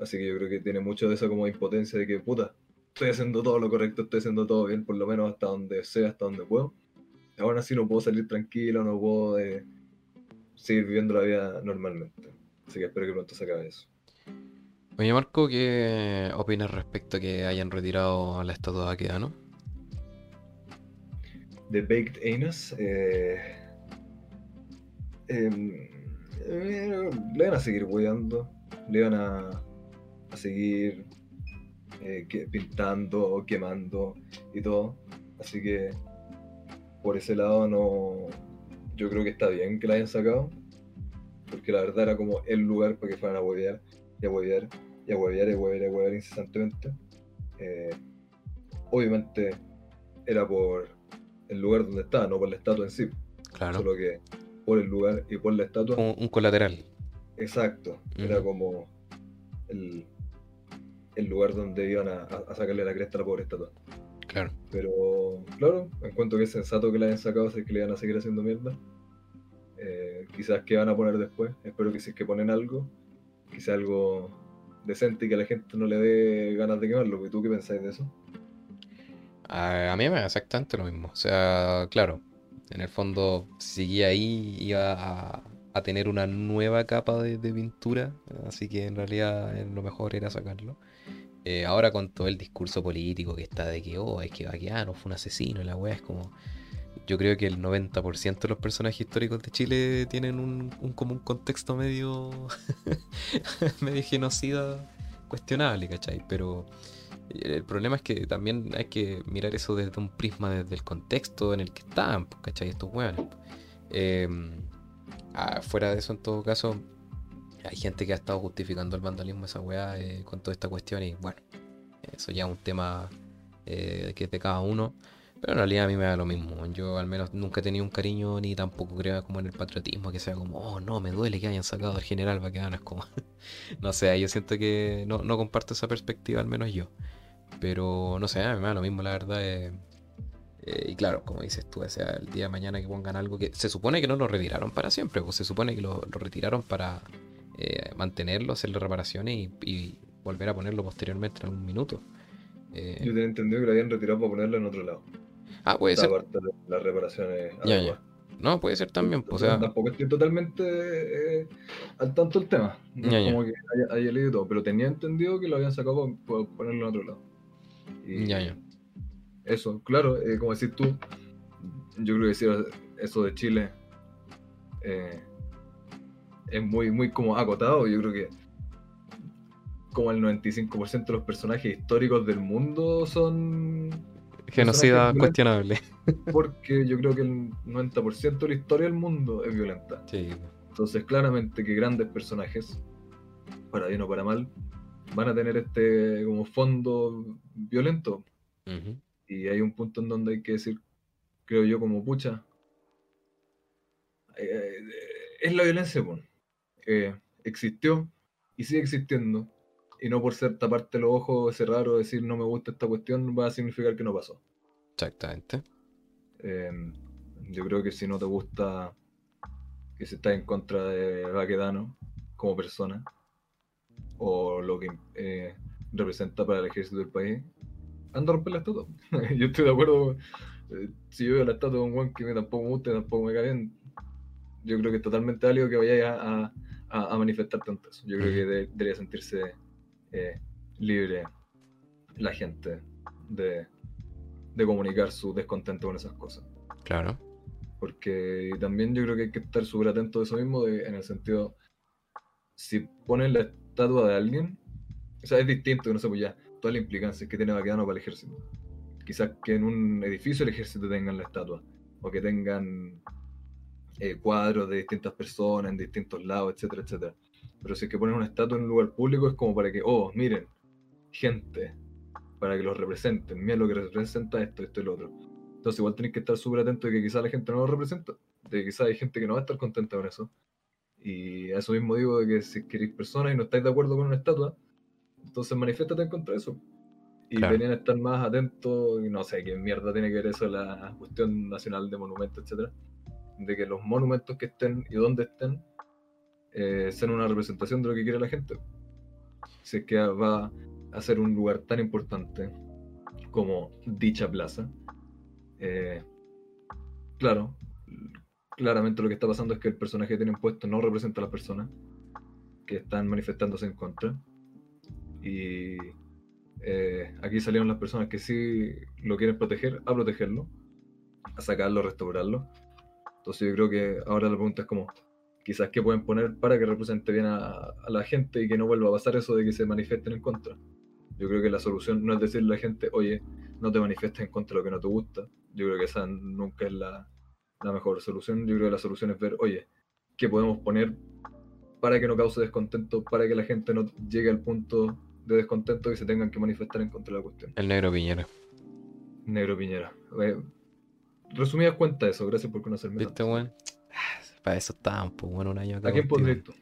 Así que yo creo que tiene mucho de esa como impotencia de que, puta, estoy haciendo todo lo correcto, estoy haciendo todo bien, por lo menos hasta donde sea, hasta donde puedo. Aún así no puedo salir tranquilo, no puedo eh, seguir viviendo la vida normalmente. Así que espero que pronto se acabe eso. Oye Marco, ¿qué opinas respecto a que hayan retirado la estatua de Aquedano? De Baked Anus, eh, em, eh, le van a seguir cuidando, le van a, a seguir eh, pintando, quemando y todo. Así que por ese lado no, yo creo que está bien que la hayan sacado, porque la verdad era como el lugar para que fueran a huevear y a huevear y a huevear y a huevear y a huevear incesantemente. Eh, obviamente era por el lugar donde estaba, no por la estatua en sí. Claro. Solo que por el lugar y por la estatua. Un, colateral. Exacto. Era como el, el, lugar donde iban a, a, sacarle la cresta a la pobre estatua. Claro. Pero, claro, encuentro que es sensato que la hayan sacado, si es que le van a seguir haciendo mierda. Eh, quizás que van a poner después. Espero que si es que ponen algo, quizás algo decente y que a la gente no le dé ganas de quemarlo. ¿Y tú qué pensáis de eso? A, mí me da exactamente lo mismo. O sea, claro, en el fondo, si seguía ahí, iba a, tener una nueva capa de, pintura. Así que en realidad lo mejor era sacarlo. Eh, ahora con todo el discurso político que está de que, oh, es que no fue un asesino, y la weá es como. Yo creo que el 90% de los personajes históricos de Chile tienen un, un contexto medio. <laughs> medio genocida cuestionable, ¿cachai? Pero el problema es que también hay que mirar eso desde un prisma desde el contexto en el que están, pues, ¿cachai? Estos weones. Eh, fuera de eso, en todo caso, hay gente que ha estado justificando el vandalismo esa weá eh, con toda esta cuestión y bueno, eso ya es un tema eh, que es de cada uno. Pero en realidad a mí me da lo mismo. Yo al menos nunca he tenido un cariño ni tampoco creo como en el patriotismo que sea como, oh no, me duele que hayan sacado al general Baquedano. Es como, <laughs> no sé, yo siento que no, no comparto esa perspectiva, al menos yo. Pero no sé, a mí me da lo mismo, la verdad. Eh, eh, y claro, como dices tú, o sea, el día de mañana que pongan algo que se supone que no lo retiraron para siempre, pues se supone que lo, retiraron para eh, mantenerlo, hacerle reparaciones y, volver a ponerlo posteriormente en algún minuto. Yo tenía entendido que lo habían retirado para ponerlo en otro lado. Ah, puede ser. las reparaciones. Ya, No, puede ser también. Pues, o sea... Tampoco estoy totalmente al tanto el tema. No como que haya, leído todo, pero tenía entendido que lo habían sacado para ponerlo en otro lado ya, ya. Eso, claro, eh, como decir tú, yo creo que eso de Chile eh, es muy, muy como acotado. Yo creo que como el 95% de los personajes históricos del mundo son... <laughs> Genocida cuestionable. <laughs> Porque yo creo que el 90% de la historia del mundo es violenta. Sí. Entonces, claramente que grandes personajes, para bien o para mal, van a tener este como fondo violento. Y hay un punto en donde hay que decir, creo yo, como pucha, eh, es la violencia, que existió y sigue existiendo. Y no por ser taparte los ojos, cerrar o decir no me gusta esta cuestión, va a significar que no pasó. Exactamente. Em, yo creo que si no te gusta que se está en contra de Baquedano como persona, o lo que eh, representa para el ejército del país, anda a romper la estatua. <laughs> yo estoy de acuerdo. Eh, si yo veo la estatua de un guan que me tampoco me gusta, tampoco me cae bien, yo creo que es totalmente válido que vayáis a, a, manifestar tanto eso. Yo creo que debería sentirse eh, libre la gente de, de comunicar su descontento con esas cosas. Claro. Porque también yo creo que hay que estar súper atento de eso mismo, en el sentido, si ponen la estatua de alguien, o sea, es distinto, no sé, pues ya, toda la implicancia que tiene Baquedano para el ejército. Quizás que en un edificio el ejército tengan la estatua, o que tengan eh, cuadros de distintas personas en distintos lados, etcétera, etcétera. Pero si es que ponen una estatua en un lugar público es como para que, oh, miren, gente, para que los representen, miren lo que representa esto, esto y lo otro. Entonces igual tenéis que estar súper atento de que quizás la gente no lo representa, de que quizás hay gente que no va a estar contenta con eso, y a eso mismo digo de que si queréis personas y no estáis de acuerdo con una estatua, entonces manifiéstate en contra de eso. Y claro. a estar más atentos, y no sé qué mierda tiene que ver eso la cuestión nacional de monumentos, etcétera, de que los monumentos que estén y donde estén eh, sean una representación de lo que quiere la gente. Si es que va a ser un lugar tan importante como dicha plaza, eh, claro, claramente lo que está pasando es que el personaje que tienen puesto no representa a las personas que están manifestándose en contra. Y eh, aquí salieron las personas que sí lo quieren proteger, a protegerlo, a sacarlo, a restaurarlo. Entonces yo creo que ahora la pregunta es como, quizás qué pueden poner para que represente bien a, la gente y que no vuelva a pasar eso de que se manifiesten en contra. Yo creo que la solución no es decirle a la gente, oye, no te manifiestes en contra de lo que no te gusta. Yo creo que esa nunca es la, la mejor solución. Yo creo que la solución es ver, oye, ¿qué podemos poner para que no cause descontento, para que la gente no llegue al punto de descontento y se tengan que manifestar en contra de la cuestión. El negro Piñera. Negro Piñera. Eh, resumidas cuentas eso, gracias por conocerme. ¿Viste? Para eso un pues bueno, un año acá. ¿A quién pondré tú?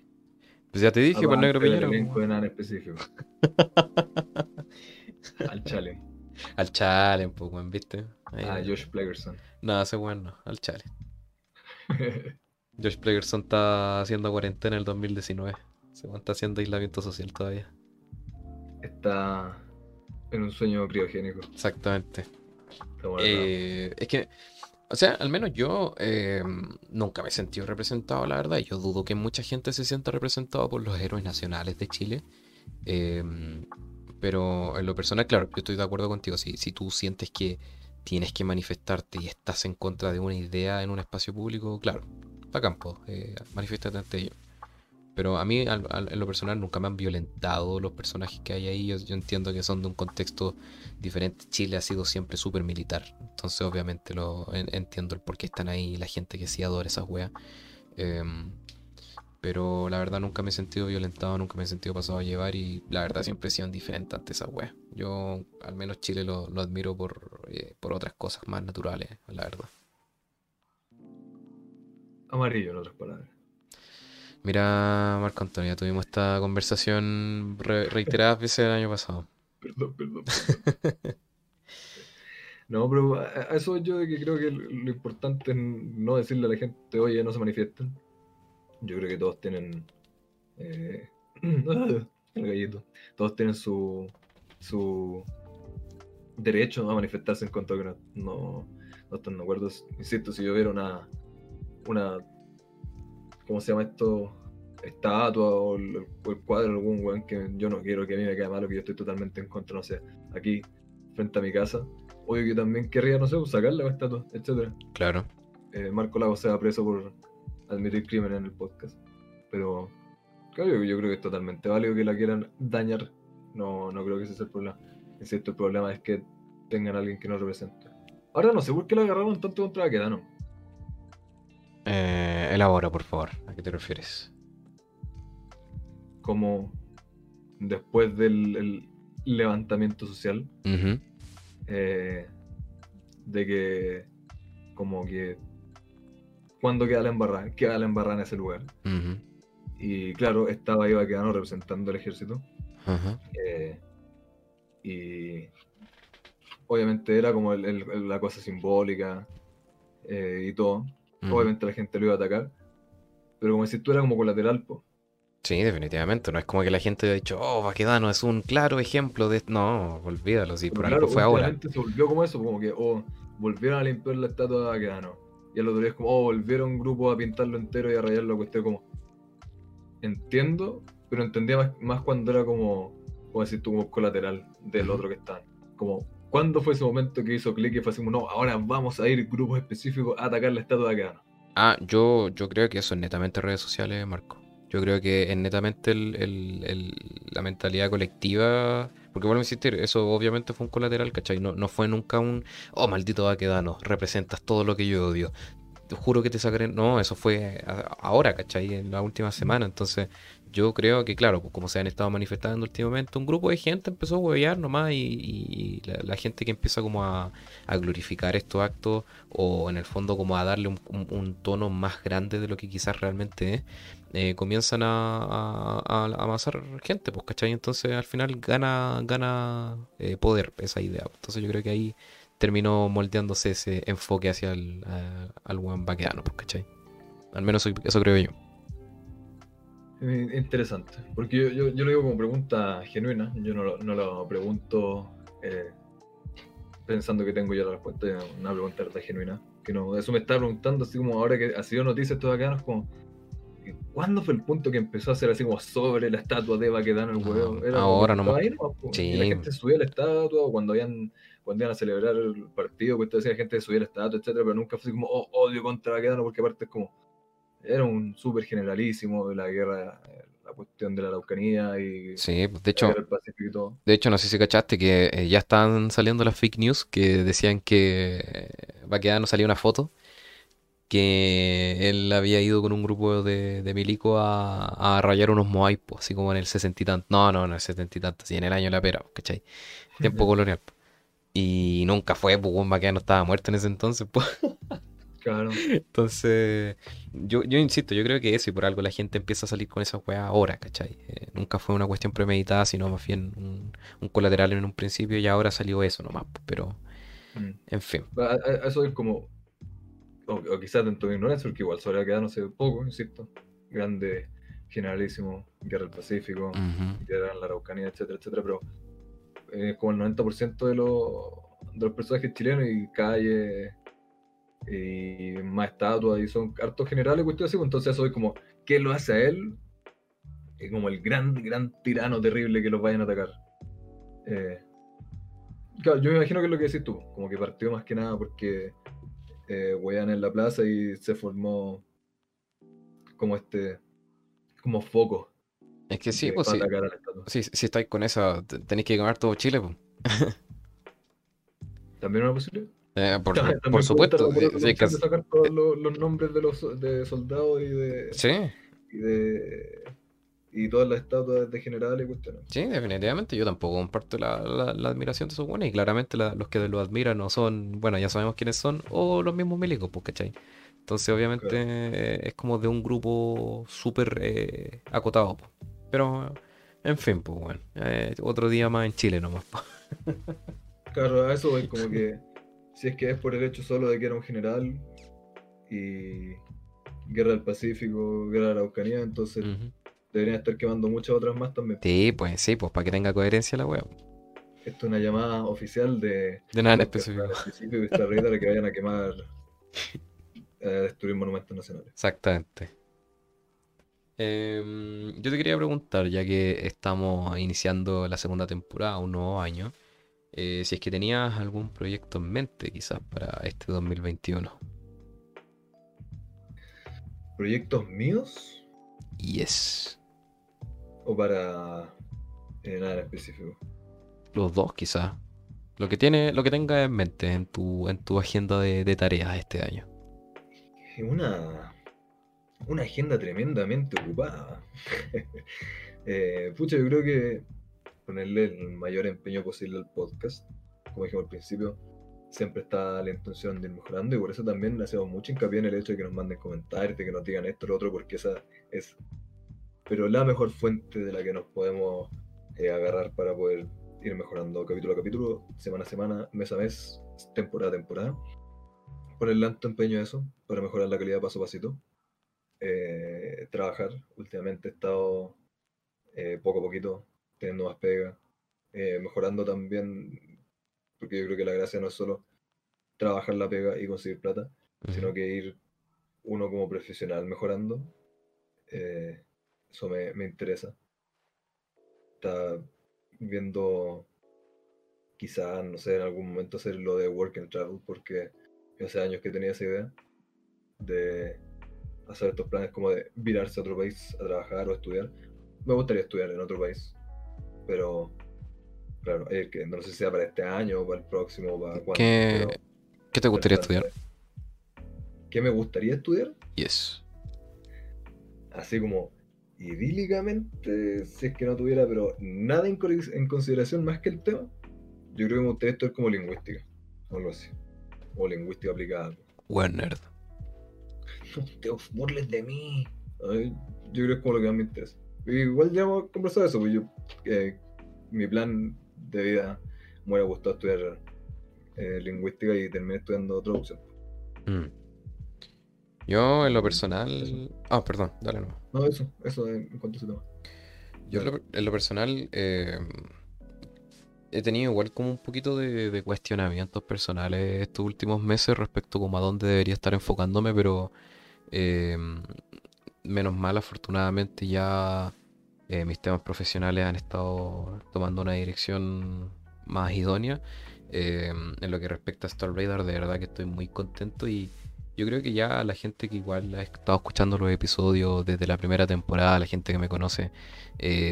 Pues ya te dije, por pues, negro elenco de nada específico. <laughs> al Challenge. Al Challenge, pues, weón, ¿viste? ah, Josh Plagerson. Nada, ese weón no, al Challenge. <laughs> Josh Plagerson está haciendo cuarentena en el 2019. Se está haciendo aislamiento social todavía está en un sueño criogénico. Exactamente. Eh, es que, o sea, al menos yo em, nunca me he sentido representado, la verdad. Yo dudo que mucha gente se sienta representado por los héroes nacionales de Chile. Em, pero en lo personal, claro, yo estoy de acuerdo contigo. Si, si tú sientes que tienes que manifestarte y estás en contra de una idea en un espacio público, claro, a campo, eh, manifiéstate ante ello. Pero a mí, en lo personal, nunca me han violentado los personajes que hay ahí. Yo, entiendo que son de un contexto diferente. Chile ha sido siempre súper militar. Entonces, obviamente, lo entiendo el por qué están ahí la gente que sí adora esas weas. Em, pero la verdad, nunca me he sentido violentado, nunca me he sentido pasado a llevar. Y la verdad, siempre he sido indiferente ante esas weas. Yo, al menos, Chile lo, admiro por, eh, por otras cosas más naturales, la verdad. Amarillo, en otras palabras. Mira, Marco Antonio, tuvimos esta conversación reiteradas veces el año pasado. <laughs> Perdón, perdón. no, pero a, eso yo de que creo que lo importante es no decirle a la gente, oye, no se manifiesten. Yo creo que todos tienen. Eh, <clears throat> el gallito. Todos tienen su. su derecho a manifestarse en contra de que no, no, están de acuerdo. Insisto, si yo viera una. una ¿cómo se llama esto? Estatua o el, cuadro de algún weón que yo no quiero que a mí me quede malo, que yo estoy totalmente en contra, no sé, aquí, frente a mi casa. Obvio que también querría, no sé, pues, sacarle la estatua, etcétera. Claro. Eh, Marco Lago se va preso por admitir crimen en el podcast. Pero, claro, yo creo que es totalmente válido que la quieran dañar. No, no creo que ese sea el problema. Insisto, el problema es que tengan a alguien que no represente. Ahora no sé por qué la agarraron tanto contra Aquedano. Eh, elabora, por favor. ¿A qué te refieres? Como después del levantamiento social, eh, de que como que cuando queda la embarrada, queda la embarrada en ese lugar. Y claro, estaba Iba quedando representando al ejército. Eh, y obviamente era como la cosa simbólica y todo. Obviamente la gente lo iba a atacar. Pero como si tú era como colateral, pues. Sí, definitivamente. No es como que la gente haya dicho, oh, Baquedano es un claro ejemplo de. No, olvídalo, sí, por algo fue ahora. se volvió como eso, como que, oh, volvieron a limpiar la estatua de Baquedano. Y al otro día es como, oh, volvieron un grupo a pintarlo entero y a rayarlo, cuestión como. Entiendo, pero entendía más, cuando era como, como decir tú, como colateral del otro que está. Como, ¿Cuándo fue ese momento que hizo clic y fue así no, ahora vamos a ir grupos específicos a atacar la estatua de Aquedano? Ah, yo, yo creo que eso es netamente redes sociales, Marco. Yo creo que es netamente la mentalidad colectiva. Porque vuelvo a insistir, eso obviamente fue un colateral, ¿cachai? No, no fue nunca un, oh, maldito Aquedano, representas todo lo que yo odio. Te juro que te sacaré. No, eso fue ahora, ¿cachai? En la última semana. Entonces, yo creo que, claro, como se han estado manifestando últimamente, un grupo de gente empezó a huevear nomás y, la, gente que empieza como a, glorificar estos actos o en el fondo como a darle un, tono más grande de lo que quizás realmente es, eh, comienzan a, amasar gente, pues, ¿cachai? Entonces al final gana, gana eh, poder esa idea. Entonces yo creo que ahí terminó moldeándose ese enfoque hacia el, al buen vaqueano, pues, ¿cachai? Al menos eso creo yo. Interesante, porque yo, yo, yo, lo digo como pregunta genuina, yo no lo, no lo pregunto eh, pensando que tengo ya la respuesta, una pregunta genuina. que no. Eso me está preguntando, así como ahora que ha sido noticias todo acá, como. ¿Cuándo fue el punto que empezó a ser así como sobre la estatua de Baquedano el huevo? Era ahora nomás. Sí. la gente subía la estatua, cuando habían cuando iban a celebrar el partido, pues decía la gente subía la estatua, etcétera, pero nunca fue así como oh, odio contra Baquedano, porque aparte es como era un súper generalísimo de la guerra, la cuestión de la Araucanía y sí, pues, de hecho, de hecho no sé si cachaste que eh, ya están saliendo las fake news que decían que Baquedano salía una foto que él había ido con un grupo de, de milico a, a, rayar unos moai, pues, así como en el sesenta y tanto, no, no, en el setenta y tanto, sí, en el año de la pera, ¿cachai? Tiempo <laughs> colonial. Y nunca fue, pues, un no estaba muerto en ese entonces, pues. <laughs> Claro. Entonces, yo, yo insisto, yo creo que eso, y por algo la gente empieza a salir con esa weá ahora, ¿cachai? Eh, nunca fue una cuestión premeditada, sino más bien un, un, colateral en un principio, y ahora salió eso nomás, pues, pero. Mm. En fin. eso es como o, quizás dentro de ignorancia, porque igual sobre quedado no sé poco, insisto, grande, generalísimo, guerra del Pacífico, guerra en la Araucanía, etcétera, etcétera, pero eh, como el 90% de los, de los personajes chilenos y calles y más estatuas y son hartos generales, cuestiones así, pues, entonces eso es como, ¿qué lo hace a él? Es como el gran, gran tirano terrible que los vayan a atacar. Eh, claro, yo me imagino que es lo que decís tú, como que partió más que nada porque eh, en la plaza y se formó como este, como foco. Es que sí, pues sí. Si, estáis con eso, tenéis que ganar todo Chile, pues. <laughs> ¿También es una posibilidad? Eh, por, <laughs> por supuesto. Sí, que... sacar todos los, nombres de los de soldados y de. Sí. Y de y todas las estatuas de generales y cuestiones. Sí, definitivamente. Yo tampoco comparto la, admiración de esos buenos y claramente los que lo admiran no son, bueno, ya sabemos quiénes son, o los mismos milicos, pues, ¿cachai? Entonces, obviamente, es como de un grupo súper eh, acotado. Pues. Pero, en fin, pues, bueno, eh, otro día más en Chile nomás. Pues. claro, a eso es como <laughs> que, si es que es por el hecho solo de que era un general y guerra del Pacífico, guerra de Araucanía, entonces deberían estar quemando muchas otras más también. Sí, pues sí, pues para que tenga coherencia la web. Esto es una llamada oficial de... De nada en específico. De que vayan a quemar, a <laughs> destruir monumentos nacionales. Exactamente. Em, yo te quería preguntar, ya que estamos iniciando la segunda temporada, un nuevo año, eh, si es que tenías algún proyecto en mente quizás para este 2021. ¿Proyectos míos? Yes o para eh, nada en específico? Los dos, quizás. Lo que tiene, lo que tengas en mente en tu, en tu agenda de, tareas este año. Una, una agenda tremendamente ocupada. <laughs> eh, pucha, yo creo que ponerle el mayor empeño posible al podcast, como dijimos al principio, siempre está la intención de ir mejorando y por eso también hacemos mucho hincapié en el hecho de que nos manden comentarios, de que nos digan esto lo otro, porque esa es pero la mejor fuente de la que nos podemos eh, agarrar para poder ir mejorando capítulo a capítulo, semana a semana, mes a mes, temporada a temporada. Ponerle tanto empeño a eso para mejorar la calidad paso a pasito. Eh, trabajar, últimamente he estado eh, poco a poquito teniendo más pega, mejorando también, porque yo creo que la gracia no es solo trabajar la pega y conseguir plata, sino que ir uno como profesional mejorando. Eso me, interesa. Está viendo quizás, no sé, en algún momento hacer lo de work and travel, porque hace años que tenía esa idea de hacer estos planes como de virarse a otro país a trabajar o estudiar. Me gustaría estudiar en otro país, pero claro, que no sé si sea para este año o para el próximo para cuándo. ¿Qué, ¿Qué te gustaría estudiar? ¿Qué me gustaría estudiar? Yes. Así como idílicamente, si es que no tuviera, pero nada en, consideración más que el tema, yo creo que me gustaría esto es como lingüística, o algo así. O lingüística aplicada. Buen nerd. No <laughs> te burles de mí. yo creo que es como lo que más me interesa. Igual ya hemos conversado eso, porque yo, eh, mi plan de vida me hubiera gustado estudiar eh, lingüística y terminé estudiando traducción. Mm. Yo en lo personal... Ah, perdón, dale no. No, eso, eso en cuanto a ese tema. Yo en lo, personal... Eh, he tenido igual como un poquito de, cuestionamientos personales estos últimos meses respecto como a dónde debería estar enfocándome, pero eh, menos mal, afortunadamente ya eh, mis temas profesionales han estado tomando una dirección más idónea. Eh, en lo que respecta a Star Raider, de verdad que estoy muy contento y yo creo que ya la gente que igual ha estado escuchando los episodios desde la primera temporada, la gente que me conoce,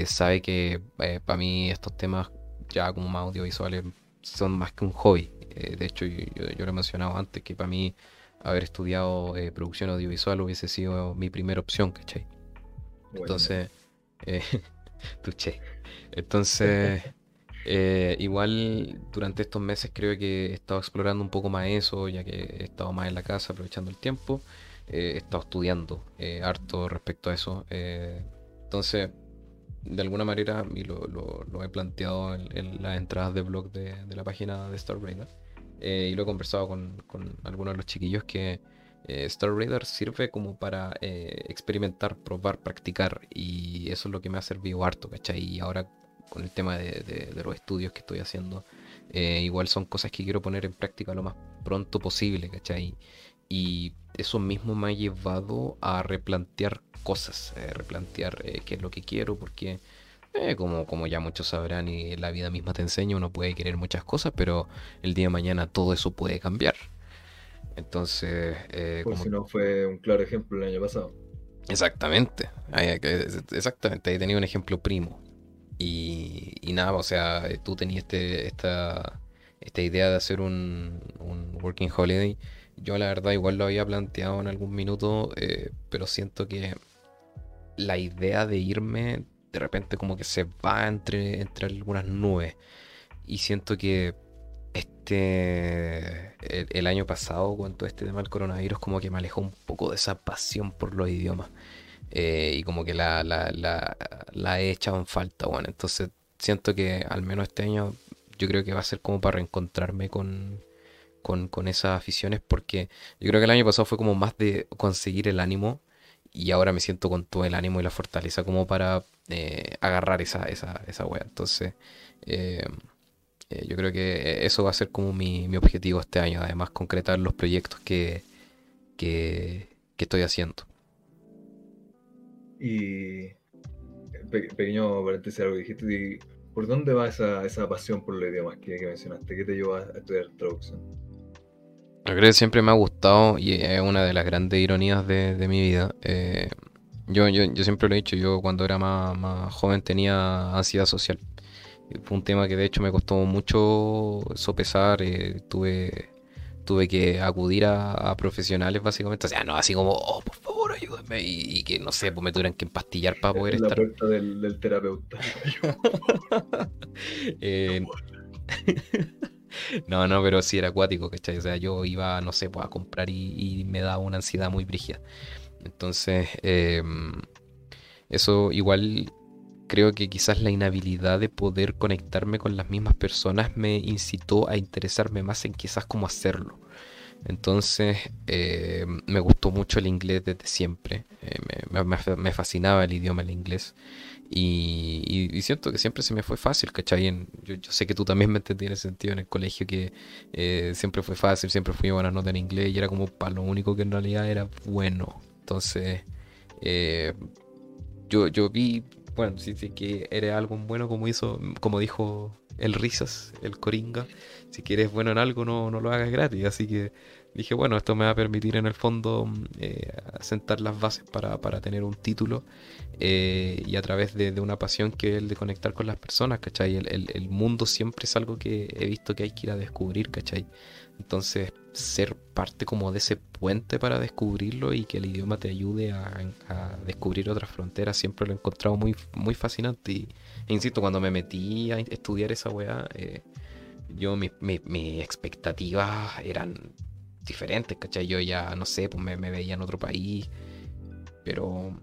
sabe que para mí estos temas ya como más audiovisuales son más que un hobby. Eh, de hecho, yo, lo he mencionado antes que para mí haber estudiado eh, producción audiovisual hubiese sido mi primera opción, ¿cachai? Entonces, eh, <laughs> tuché. Entonces, <laughs> igual durante estos meses creo que he estado explorando un poco más eso, ya que he estado más en la casa aprovechando el tiempo. he estado estudiando harto respecto a eso. entonces, de alguna manera, y lo, lo, he planteado en, las entradas de blog de, la página de Star Raider, eh, y lo he conversado con, con, algunos de los chiquillos que eh, Star Raider sirve como para eh, experimentar, probar, practicar, y eso es lo que me ha servido harto, ¿cachai? Y ahora con el tema de, de, los estudios que estoy haciendo, igual son cosas que quiero poner en práctica lo más pronto posible, ¿cachai? Y eso mismo me ha llevado a replantear cosas, replantear qué es lo que quiero, porque eh, como, como ya muchos sabrán y la vida misma te enseña, uno puede querer muchas cosas, pero el día de mañana todo eso puede cambiar. Entonces... como... si no fue un claro ejemplo el año pasado. Exactamente, exactamente, ahí tenía un ejemplo primo. Y, y nada, o sea, tú tenías este, esta, esta idea de hacer un, un working holiday. Yo la verdad igual lo había planteado en algún minuto, pero siento que la idea de irme de repente como que se va entre, algunas nubes. Y siento que este el, año pasado con todo este tema del coronavirus como que me alejó un poco de esa pasión por los idiomas. Eh, y como que la, la, la, la, he echado en falta, bueno. Entonces siento que al menos este año yo creo que va a ser como para reencontrarme con, con, con esas aficiones porque yo creo que el año pasado fue como más de conseguir el ánimo y ahora me siento con todo el ánimo y la fortaleza como para eh, agarrar esa, esa, esa wea. Entonces, eh, eh, yo creo que eso va a ser como mi, mi, objetivo este año, además concretar los proyectos que, que, estoy haciendo. Y pequeño paréntesis, algo dijiste, ¿por dónde va esa, esa pasión por los idiomas que, que mencionaste? ¿Qué te llevó a estudiar traducción? Yo creo que siempre me ha gustado y es una de las grandes ironías de, mi vida. Eh, yo, yo, yo, siempre lo he dicho, yo cuando era más, joven tenía ansiedad social. Fue un tema que de hecho me costó mucho sopesar. Eh, tuve, tuve que acudir a, profesionales básicamente. O sea, no así como, oh, por favor, ayúdenme. Y, que no sé, pues me tuvieran que empastillar para poder la estar. La puerta del, del terapeuta. <laughs> eh, <laughs> no, no, pero sí era acuático, ¿cachai? O sea, yo iba, no sé, pues, a comprar y, me daba una ansiedad muy brígida. Entonces, em, eso igual creo que quizás la inhabilidad de poder conectarme con las mismas personas me incitó a interesarme más en quizás cómo hacerlo. Entonces, em, me gustó mucho el inglés desde siempre. Eh, me, fascinaba el idioma, el inglés. Y, siento que siempre se me fue fácil, ¿cachai? yo, sé que tú también me entendí en sentido en el colegio, que eh, siempre fue fácil, siempre fui buena nota en inglés y era como para lo único que en realidad era bueno. Entonces, eh, yo, yo vi, bueno, sí, sí que era algo bueno como hizo, como dijo el Risas, el Coringa. Si quieres bueno en algo, no, no lo hagas gratis. Así que dije, bueno, esto me va a permitir en el fondo mm, eh, sentar las bases para, para tener un título eh, y a través de, una pasión que es el de conectar con las personas, ¿cachai? El, el, mundo siempre es algo que he visto que hay que ir a descubrir, ¿cachai? Entonces, ser parte como de ese puente para descubrirlo y que el idioma te ayude a, descubrir otras fronteras, siempre lo he encontrado muy, muy fascinante. E insisto, cuando me metí a estudiar esa weá, eh, yo mis expectativas eran diferentes, ¿cachai? Yo ya, no sé, pues me, veía en otro país, pero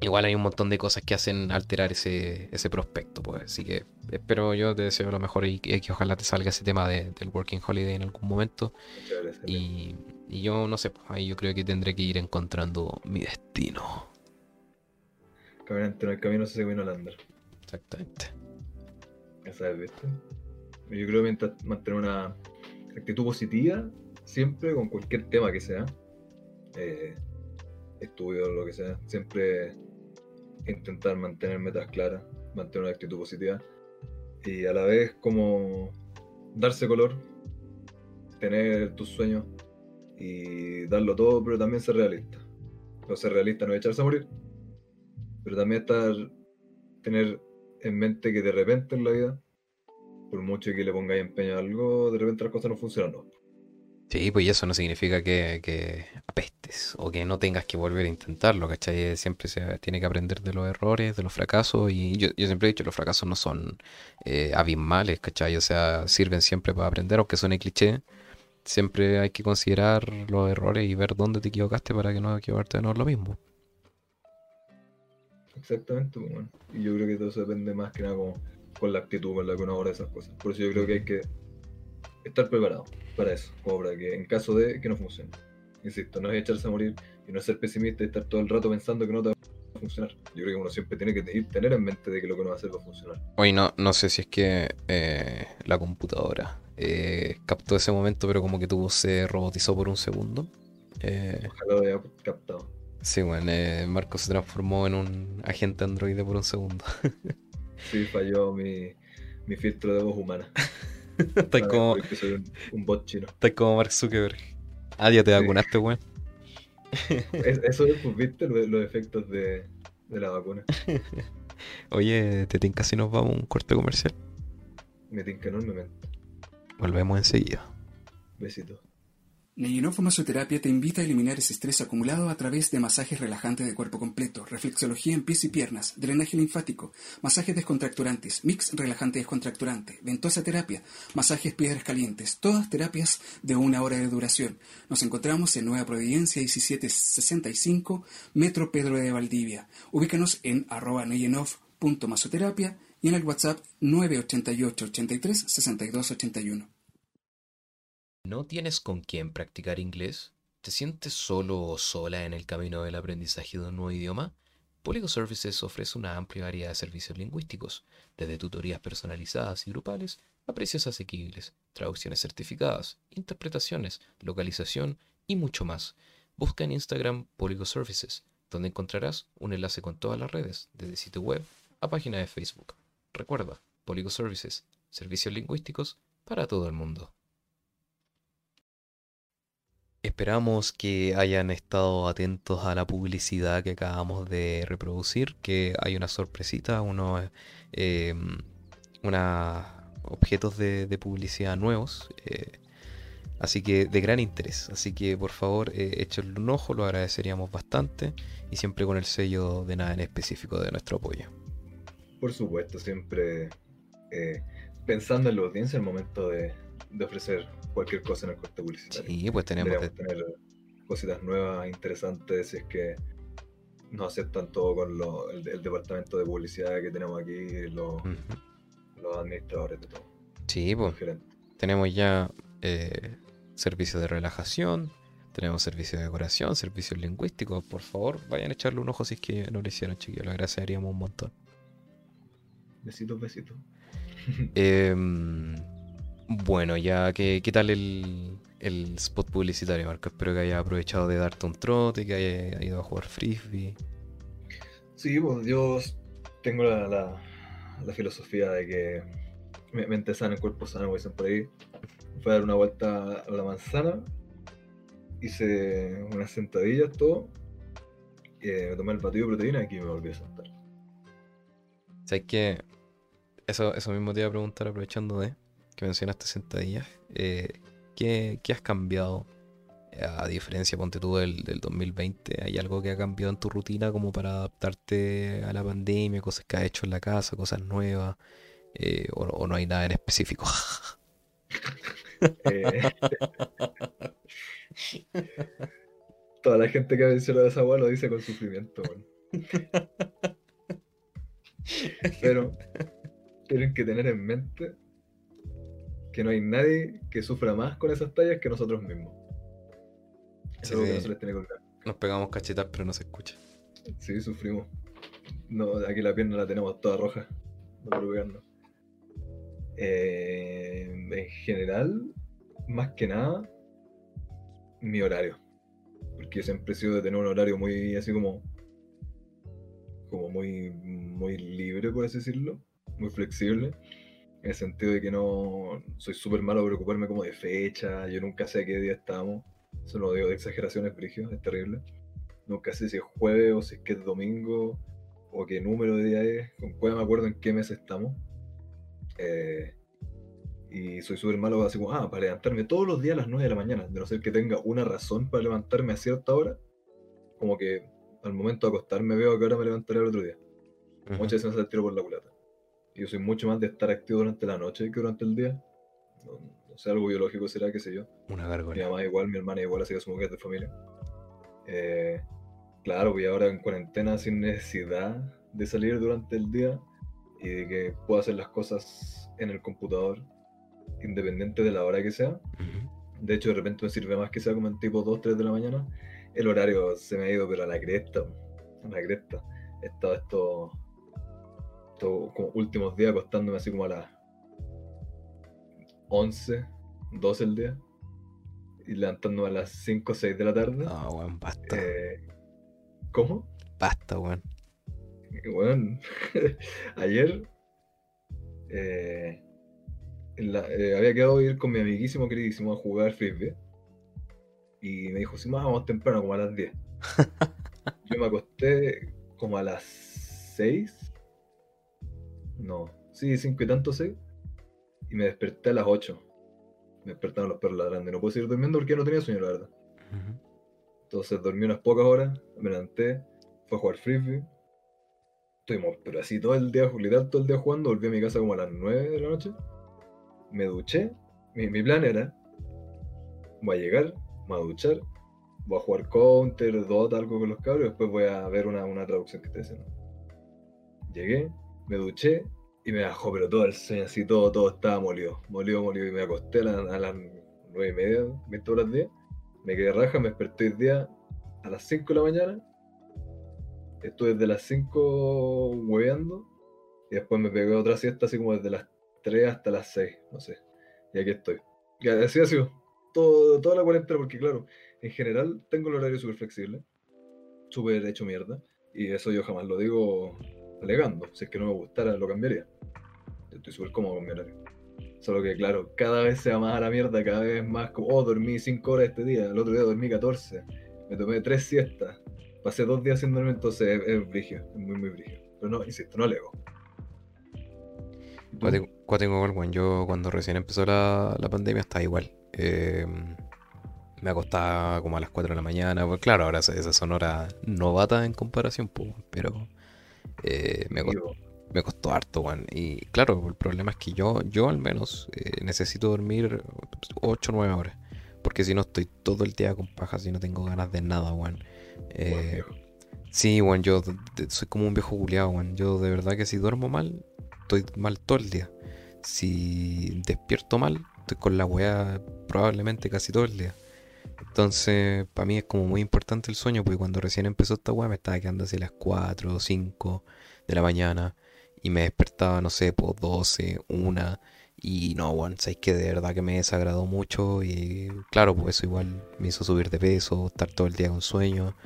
igual hay un montón de cosas que hacen alterar ese, ese prospecto, pues. Así que espero, yo te deseo lo mejor y, que ojalá te salga ese tema del Working Holiday en algún momento. Y, y, yo, no sé, pues ahí yo creo que tendré que ir encontrando mi destino. Caminante en el camino se viene Holanda. Exactamente. Ya sabes, ¿viste? Yo creo que mantener una actitud positiva siempre con cualquier tema que sea, eh, estudio, lo que sea, siempre intentar mantener metas claras, mantener una actitud positiva y a la vez como darse color, tener tus sueños y darlo todo, pero también ser realista. No ser realista no es echarse a morir, pero también estar, tener en mente que de repente en la vida, por mucho que le pongáis empeño a algo, de repente las cosas no funcionan. Sí, pues eso no significa que, apestes o que no tengas que volver a intentarlo, ¿cachai? Siempre se tiene que aprender de los errores, de los fracasos, y yo, siempre he dicho, los fracasos no son eh, abismales, ¿cachai? O sea, sirven siempre para aprender, aunque suene cliché, siempre hay que considerar los errores y ver dónde te equivocaste para que no equivocarte de nuevo lo mismo. Exactamente, pues, y yo creo que todo eso depende más que nada con, la actitud con la que uno aborda esas cosas. Por eso yo creo que hay que estar preparado para eso, como para que en caso de que no funcione. Insisto, no es echarse a morir y no es ser pesimista y estar todo el rato pensando que no te va a funcionar. Yo creo que uno siempre tiene que tener en mente de que lo que uno va a hacer va a funcionar. Hoy no, no sé si es que eh, la computadora eh, captó ese momento, pero como que tuvo se robotizó por un segundo. Eh, Ojalá lo haya captado. Sí, bueno, Marco se transformó en un agente androide por un segundo. sí, falló mi, mi filtro de voz humana. <laughs> <laughs> Estás como. Un, bot chino. Estás como Mark Zuckerberg. Ah, ya te vacunaste, weón. <laughs> Eso es, pues, viste los, efectos de, de, la vacuna. <laughs> Oye, ¿te tinca si nos vamos a un corte comercial? Me tinca enormemente. Volvemos enseguida. Besitos. Neyenov Masoterapia te invita a eliminar ese estrés acumulado a través de masajes relajantes de cuerpo completo, reflexología en pies y piernas, drenaje linfático, masajes descontracturantes, mix relajante descontracturante, ventosa terapia, masajes piedras calientes, todas terapias de una hora de duración. Nos encontramos en Nueva Providencia 1765, Metro Pedro de Valdivia. Ubícanos en arroba neyenov.masoterapia y en el WhatsApp 988 83 62 ¿No tienes con quién practicar inglés? ¿Te sientes solo o sola en el camino del aprendizaje de un nuevo idioma? Polygo Services ofrece una amplia variedad de servicios lingüísticos, desde tutorías personalizadas y grupales a precios asequibles, traducciones certificadas, interpretaciones, localización y mucho más. Busca en Instagram Polygo Services, donde encontrarás un enlace con todas las redes, desde sitio web a página de Facebook. Recuerda, Polygo Services, servicios lingüísticos para todo el mundo. Esperamos que hayan estado atentos a la publicidad que acabamos de reproducir, que hay una sorpresita, unos, eh, objetos de, publicidad nuevos, eh, así que de gran interés. Así que por favor, eh, un ojo, lo agradeceríamos bastante y siempre con el sello de nada en específico de nuestro apoyo. Por supuesto, siempre eh, pensando en la audiencia el momento de, de ofrecer cualquier cosa en el corte publicitario. Sí, pues tenemos que tener cositas nuevas, interesantes, si es que nos aceptan todo con lo, el, departamento de publicidad que tenemos aquí, los, administradores de todo. Sí, pues tenemos ya eh, servicios de relajación, tenemos servicios de decoración, servicios lingüísticos. Por favor, vayan a echarle un ojo si es que no lo hicieron, chiquillos. Lo agradeceríamos un montón. Besitos, besitos. eh, bueno, ya, ¿qué, qué tal el, spot publicitario, Marco? Espero que haya aprovechado de darte un trote, que haya ido a jugar frisbee. Sí, pues yo tengo la, filosofía de que mente sana, cuerpo sano, como dicen por ahí. Fui a dar una vuelta a la manzana, hice unas sentadillas, todo. Eh, me tomé el batido de proteína y aquí me volví a sentar. ¿Sabes qué? Eso, eso mismo te iba a preguntar aprovechando de que mencionaste sentadillas, eh, ¿qué, has cambiado? A diferencia, ponte tú del, 2020, ¿hay algo que ha cambiado en tu rutina como para adaptarte a la pandemia, cosas que has hecho en la casa, cosas nuevas, eh, o, no hay nada en específico? <laughs> Eh, <laughs> toda la gente que ha mencionado esa agua lo dice con sufrimiento. <laughs> Pero tienen que tener en mente que no hay nadie que sufra más con esas tallas que nosotros mismos. Eso es que no se les tiene que olvidar. Nos pegamos cachetas, pero no se escucha. Sí, sufrimos. No, aquí la pierna la tenemos toda roja. No por eh, en general, más que nada, mi horario. Porque siempre he sido de tener un horario muy así como. como muy, muy libre, por así decirlo. Muy flexible. En el sentido de que no. soy súper malo preocuparme como de fecha. Yo nunca sé qué día estamos. Eso lo digo de exageraciones, Brigio, es terrible. Nunca sé si es jueves o si es que es domingo o qué número de día es. Con cuál me acuerdo en qué mes estamos. Eh, y soy súper malo así como, ah, para levantarme todos los días a las 9 de la mañana, de no ser que tenga una razón para levantarme a cierta hora, como que al momento de acostarme veo que ahora me levantaré el otro día. Muchas veces me tiro por la culata. Yo soy mucho más de estar activo durante la noche que durante el día. No, sé, algo biológico será, qué sé yo. Una garganta. Mi mamá igual, mi hermana igual, así que asumo que es de familia. Eh, claro, voy ahora en cuarentena sin necesidad de salir durante el día y de que pueda hacer las cosas en el computador independiente de la hora que sea. De hecho, de repente me sirve más que sea como en tipo 2, 3 de la mañana. El horario se me ha ido, pero a la cresta. A la cresta. He estado estos, como últimos días acostándome así como a las 11, 12 el día. Y levantándome a las 5 6 de la tarde. No, weón, basta. Eh, ¿Cómo? Basta, weón. Weón. <laughs> Ayer. Eh, eh, había quedado ir con mi amiguísimo queridísimo a jugar frisbee. Y me dijo, si más vamos temprano, como a las 10. <laughs> Yo me acosté como a las 6. No, sí, 5 y tanto 6. Y me desperté a las 8. Me despertaron los perros ladrando. Y no pude seguir durmiendo porque no tenía sueño, la verdad. Entonces dormí unas pocas horas, me levanté, fue a jugar frisbee. Estuvimos, pero así todo el día, literal todo el día jugando. Volví a mi casa como a las 9 de la noche me duché. Mi, plan era, voy a llegar, voy a duchar, voy a jugar Counter, Dota, algo con los cabros, y después voy a ver una, traducción que esté haciendo. Llegué, me duché y me bajó, pero todo el sueño así, todo, todo estaba molido, molido, molido, y me acosté a, las nueve y media, 20 horas 10, me quedé raja, me desperté el día a las 5 de la mañana, estuve desde las 5 hueveando, y después me pegué otra siesta así como desde las 3 hasta las 6, no sé. Y aquí estoy. Y así ha sido todo, toda la cuarentena, porque claro, en general tengo el horario súper flexible, súper hecho mierda, y eso yo jamás lo digo alegando. Si es que no me gustara, lo cambiaría. Yo estoy súper cómodo con mi horario. Solo que, claro, cada vez se va más a la mierda, cada vez más como, oh, dormí 5 horas este día, el otro día dormí 14, me tomé 3 siestas, pasé 2 días sin dormir, entonces es, es es muy, muy brigio. Pero no, insisto, no alego. tengo igual, Yo cuando recién empezó la, pandemia estaba igual. Em, me acostaba como a las 4 de la mañana. Pues claro, ahora esa son horas novatas en comparación, pues, pero eh, me, costó, me, costó, harto, weón. Y claro, el problema es que yo, yo al menos eh, necesito dormir 8 o 9 horas. Porque si no estoy todo el día con pajas y no tengo ganas de nada, weón. Eh, sí, weón, yo soy como un viejo culiado, weón. Yo de verdad que si duermo mal, estoy mal todo el día. Si despierto mal, estoy con la weá probablemente casi todo el día. Entonces, para mí es como muy importante el sueño, porque cuando recién empezó esta weá me estaba quedando así las 4 o 5 de la mañana y me despertaba, no sé, por 12, 1 y no, bueno, sabéis que de verdad que me desagradó mucho y claro, pues eso igual me hizo subir de peso, estar todo el día con sueño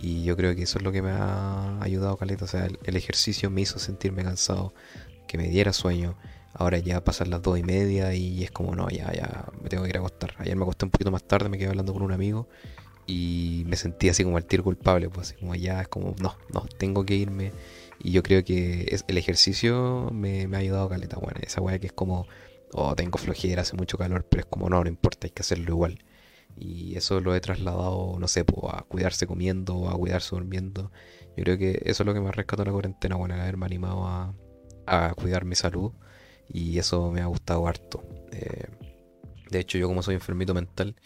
y yo creo que eso es lo que me ha ayudado, Caleta, o sea, el ejercicio me hizo sentirme cansado, que me diera sueño. Ahora ya pasan las dos y media y es como, no, ya, ya, me tengo que ir a acostar. Ayer me acosté un poquito más tarde, me quedé hablando con un amigo y me sentí así como el tiro culpable, pues así como ya es como, no, no, tengo que irme. Y yo creo que es, el ejercicio me, ha ayudado caleta, bueno, esa weá que es como, oh, tengo flojera, hace mucho calor, pero es como, no, no importa, hay que hacerlo igual. Y eso lo he trasladado, no sé, pues, a cuidarse comiendo, a cuidarse durmiendo. Yo creo que eso es lo que me ha rescatado la cuarentena, bueno, haberme animado a, a cuidar mi salud y eso me ha gustado harto. Eh, de hecho, yo como soy enfermito mental,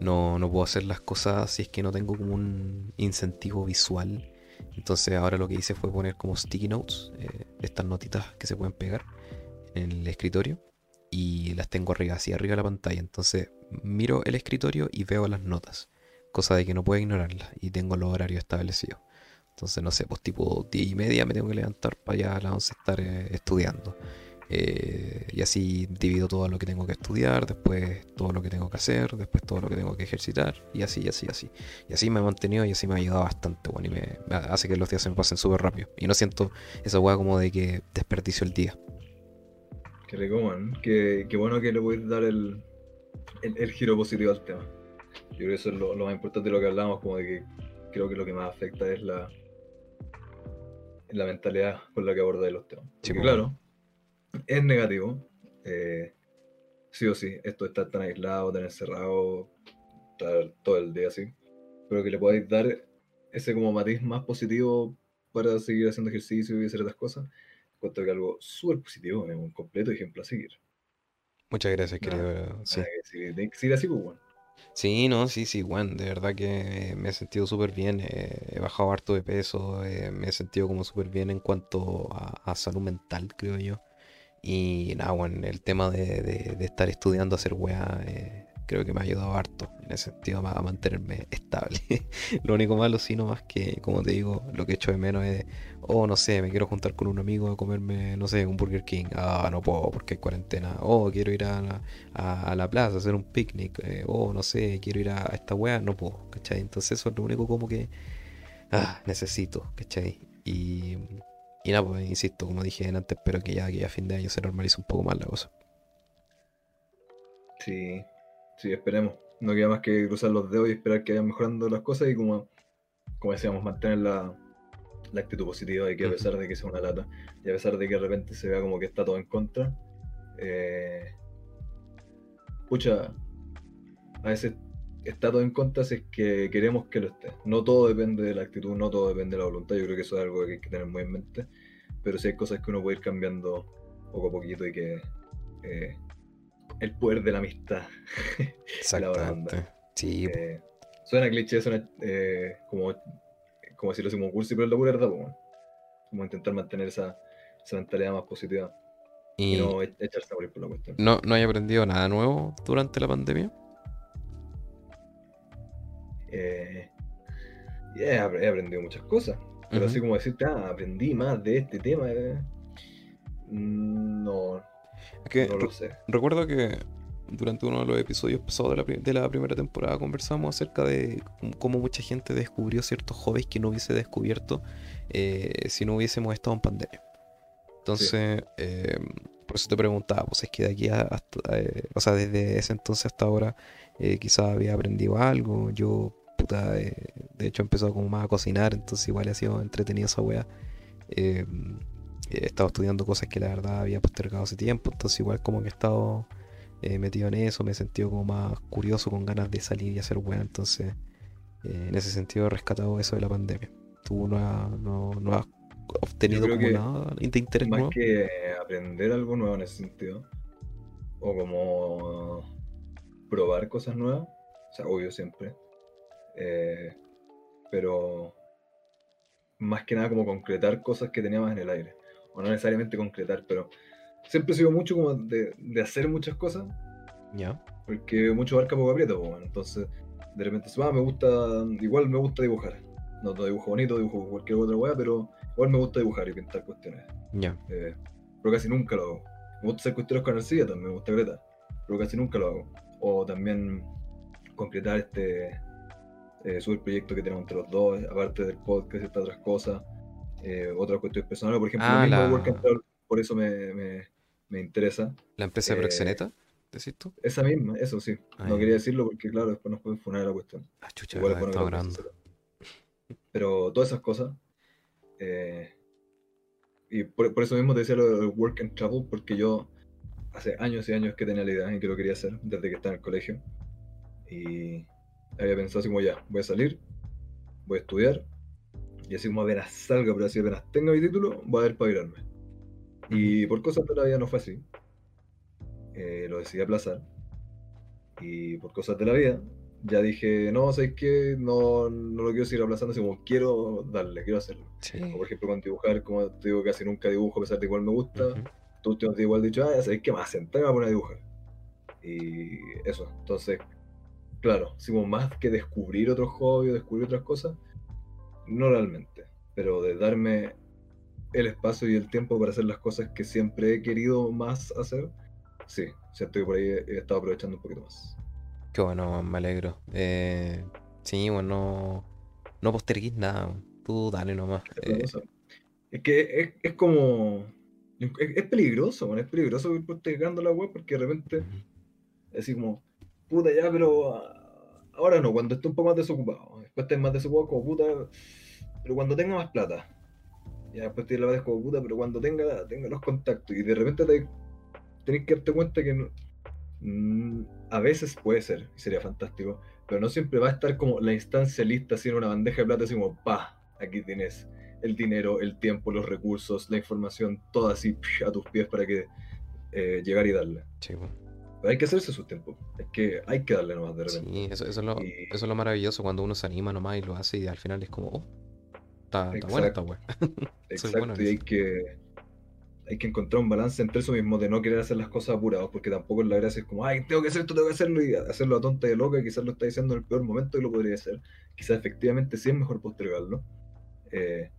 no, no, puedo hacer las cosas si es que no tengo como un incentivo visual. Entonces ahora lo que hice fue poner como sticky notes, eh, estas notitas que se pueden pegar en el escritorio y las tengo arriba, así arriba de la pantalla. Entonces miro el escritorio y veo las notas, cosa de que no puedo ignorarlas y tengo los horarios establecidos. Entonces, no sé, pues tipo 10 y media me tengo que levantar para allá a las 11 estar eh, estudiando. Eh, Y así divido todo lo que tengo que estudiar, después todo lo que tengo que hacer, después todo lo que tengo que ejercitar, y así, y así, así. Y así me he mantenido y así me ha ayudado bastante, bueno, y me, hace que los días se me pasen súper rápido. Y no siento esa weá como de que desperdicio el día. Qué rico, man. Qué, bueno que le voy a dar el, el, giro positivo al tema. Yo creo que eso es lo, más importante de lo que hablamos, como de que creo que lo que más afecta es la, la mentalidad con la que aborda los temas. Sí, claro, es negativo. Eh, sí o sí, esto está tan aislado, tan encerrado, estar todo el día así. Pero que le podáis dar ese como matiz más positivo para seguir haciendo ejercicio y hacer otras cosas. Encuentro que algo súper positivo, es un completo ejemplo a seguir. Muchas gracias, querido. sí. sí, así, pues bueno. Sí, no, sí, sí, bueno, de verdad que me he sentido súper bien, eh, he bajado harto de peso, eh, me he sentido como súper bien en cuanto a, salud mental, creo yo. Y nada, bueno, el tema de, estar estudiando, hacer weá, eh, creo que me ha ayudado harto en ese sentido a mantenerme estable. <laughs> lo único malo, sí, no más que, como te digo, lo que echo de menos es, oh, no sé, me quiero juntar con un amigo a comerme, no sé, un Burger King. Ah, no puedo porque hay cuarentena. Oh, quiero ir a la, a, la plaza a hacer un picnic. Eh, oh, no sé, quiero ir a, esta weá. No puedo, ¿cachai? Entonces eso es lo único como que, ah, necesito, ¿cachai? Y, y nada, pues insisto, como dije antes, espero que ya, que a fin de año se normalice un poco más la cosa. Sí, Sí, esperemos. No queda más que cruzar los dedos y esperar que vayan mejorando las cosas y como, como decíamos, mantener la, actitud positiva y que a pesar de que sea una lata y a pesar de que de repente se vea como que está todo en contra, eh, pucha, a veces está todo en contra si es que queremos que lo esté. No todo depende de la actitud, no todo depende de la voluntad, yo creo que eso es algo que hay que tener muy en mente, pero sí hay cosas que uno puede ir cambiando poco a poquito y que eh, el poder de la amistad. <laughs> Exactamente. sí. Eh, suena cliché, suena eh, como, como decirlo así como cursi, pero es locura verdad, como intentar mantener esa, esa mentalidad más positiva. Y, no e-, echarse a morir por la cuestión. ¿No, ¿No hay aprendido nada nuevo durante la pandemia? Eh, he aprendido muchas cosas. Pero así como decirte, ah, aprendí más de este tema. Eh, no, no lo sé. Recuerdo que durante uno de los episodios pasados de la, de la, primera temporada conversamos acerca de cómo mucha gente descubrió ciertos hobbies que no hubiese descubierto eh, si no hubiésemos estado en pandemia. Entonces, eh, por eso te preguntaba, pues es que de aquí hasta, eh, o sea, desde ese entonces hasta ahora, quizás había aprendido algo. Yo, puta, de hecho he empezado como más a cocinar, entonces igual ha sido entretenido esa wea he estado estudiando cosas que la verdad había postergado hace tiempo, entonces igual como que he estado eh, metido en eso, me he sentido como más curioso, con ganas de salir y hacer buena, entonces eh, en ese sentido he rescatado eso de la pandemia. ¿Tú no, has, obtenido como nada de interés Más que aprender algo nuevo en ese sentido, o como probar cosas nuevas, o sea, obvio siempre, eh, pero más que nada como concretar cosas que teníamos en el aire o no necesariamente concretar, pero siempre he sido mucho como de, de hacer muchas cosas. Ya. Porque mucho barca poco aprieta, pues, entonces de repente ah, me gusta, igual me gusta dibujar. No, no dibujo bonito, dibujo cualquier otra weá, pero igual me gusta dibujar y pintar cuestiones. Ya. Eh, pero casi nunca lo hago. Me gusta hacer cuestiones con arcilla también, me gusta cretar, pero casi nunca lo hago. O también concretar este eh, super proyecto que tenemos entre los dos, aparte del podcast y estas otras cosas eh, otras cuestiones personales, por ejemplo, ah, la... por eso me, me, interesa. ¿La empresa de Proxeneta? ¿Decís tú? Esa misma, eso sí. Ah, no quería decirlo porque, claro, después nos pueden funar la cuestión. Ah, chucha, Igual es Pero todas esas cosas. Eh, y por, eso mismo te decía lo del work and travel, porque yo hace años y años que tenía la idea y que lo quería hacer, desde que estaba en el colegio. Y había pensado así como ya, voy a salir, voy a estudiar, y así como apenas salga, pero así apenas tenga mi título, voy a virarme. Y por cosas de la vida no fue así. Eh, lo decidí aplazar. Y por cosas de la vida, ya dije, no, ¿sabes qué? No, no lo quiero seguir aplazando, como quiero darle, quiero hacerlo. por ejemplo, con dibujar, como te digo, casi nunca dibujo, a pesar de igual me gusta. Tú te has igual dicho, ah, sabes qué más, sentarme a poner a dibujar. Y eso, entonces, claro, si más que descubrir otros hobbies, descubrir otras cosas, no realmente, pero de darme el espacio y el tiempo para hacer las cosas que siempre he querido más hacer, sí, siento que por ahí he, estado aprovechando un poquito más. Qué bueno, me alegro. Eh, sí, bueno, no, posterguís nada. Tú dale nomás. Eh. Es que es, como. Es, peligroso, es peligroso ir postergando la web porque de repente. Es así como. Puta, ya, pero. Ah, ahora no, cuando esté un poco más desocupado. Después estés más desocupado, como puta. Pero cuando tenga más plata. Ya después te la vez como puta, pero cuando tenga, tenga los contactos. Y de repente te, tenés que darte cuenta que mm, a veces puede ser, y sería fantástico, pero no siempre va a estar como la instancia lista en una bandeja de plata, así como, pa, aquí tienes el dinero, el tiempo, los recursos, la información, todo así a tus pies para que eh, llegar y darle. Pero hay que hacerse su tiempo, es que hay que darle nomás de repente. Sí, eso, es lo, eso, es lo, maravilloso cuando uno se anima nomás y lo hace y al final es como, oh, está, está <laughs> bueno, está bueno. Exacto, y hay que hay que encontrar un balance entre eso mismo de no querer hacer las cosas apurados, porque tampoco es la gracia es como, ay, tengo que hacer esto, tengo que hacerlo y hacerlo a tonta y loca, quizás lo está diciendo en el peor momento y lo podría hacer. Quizás efectivamente sí es mejor postergarlo. Eh,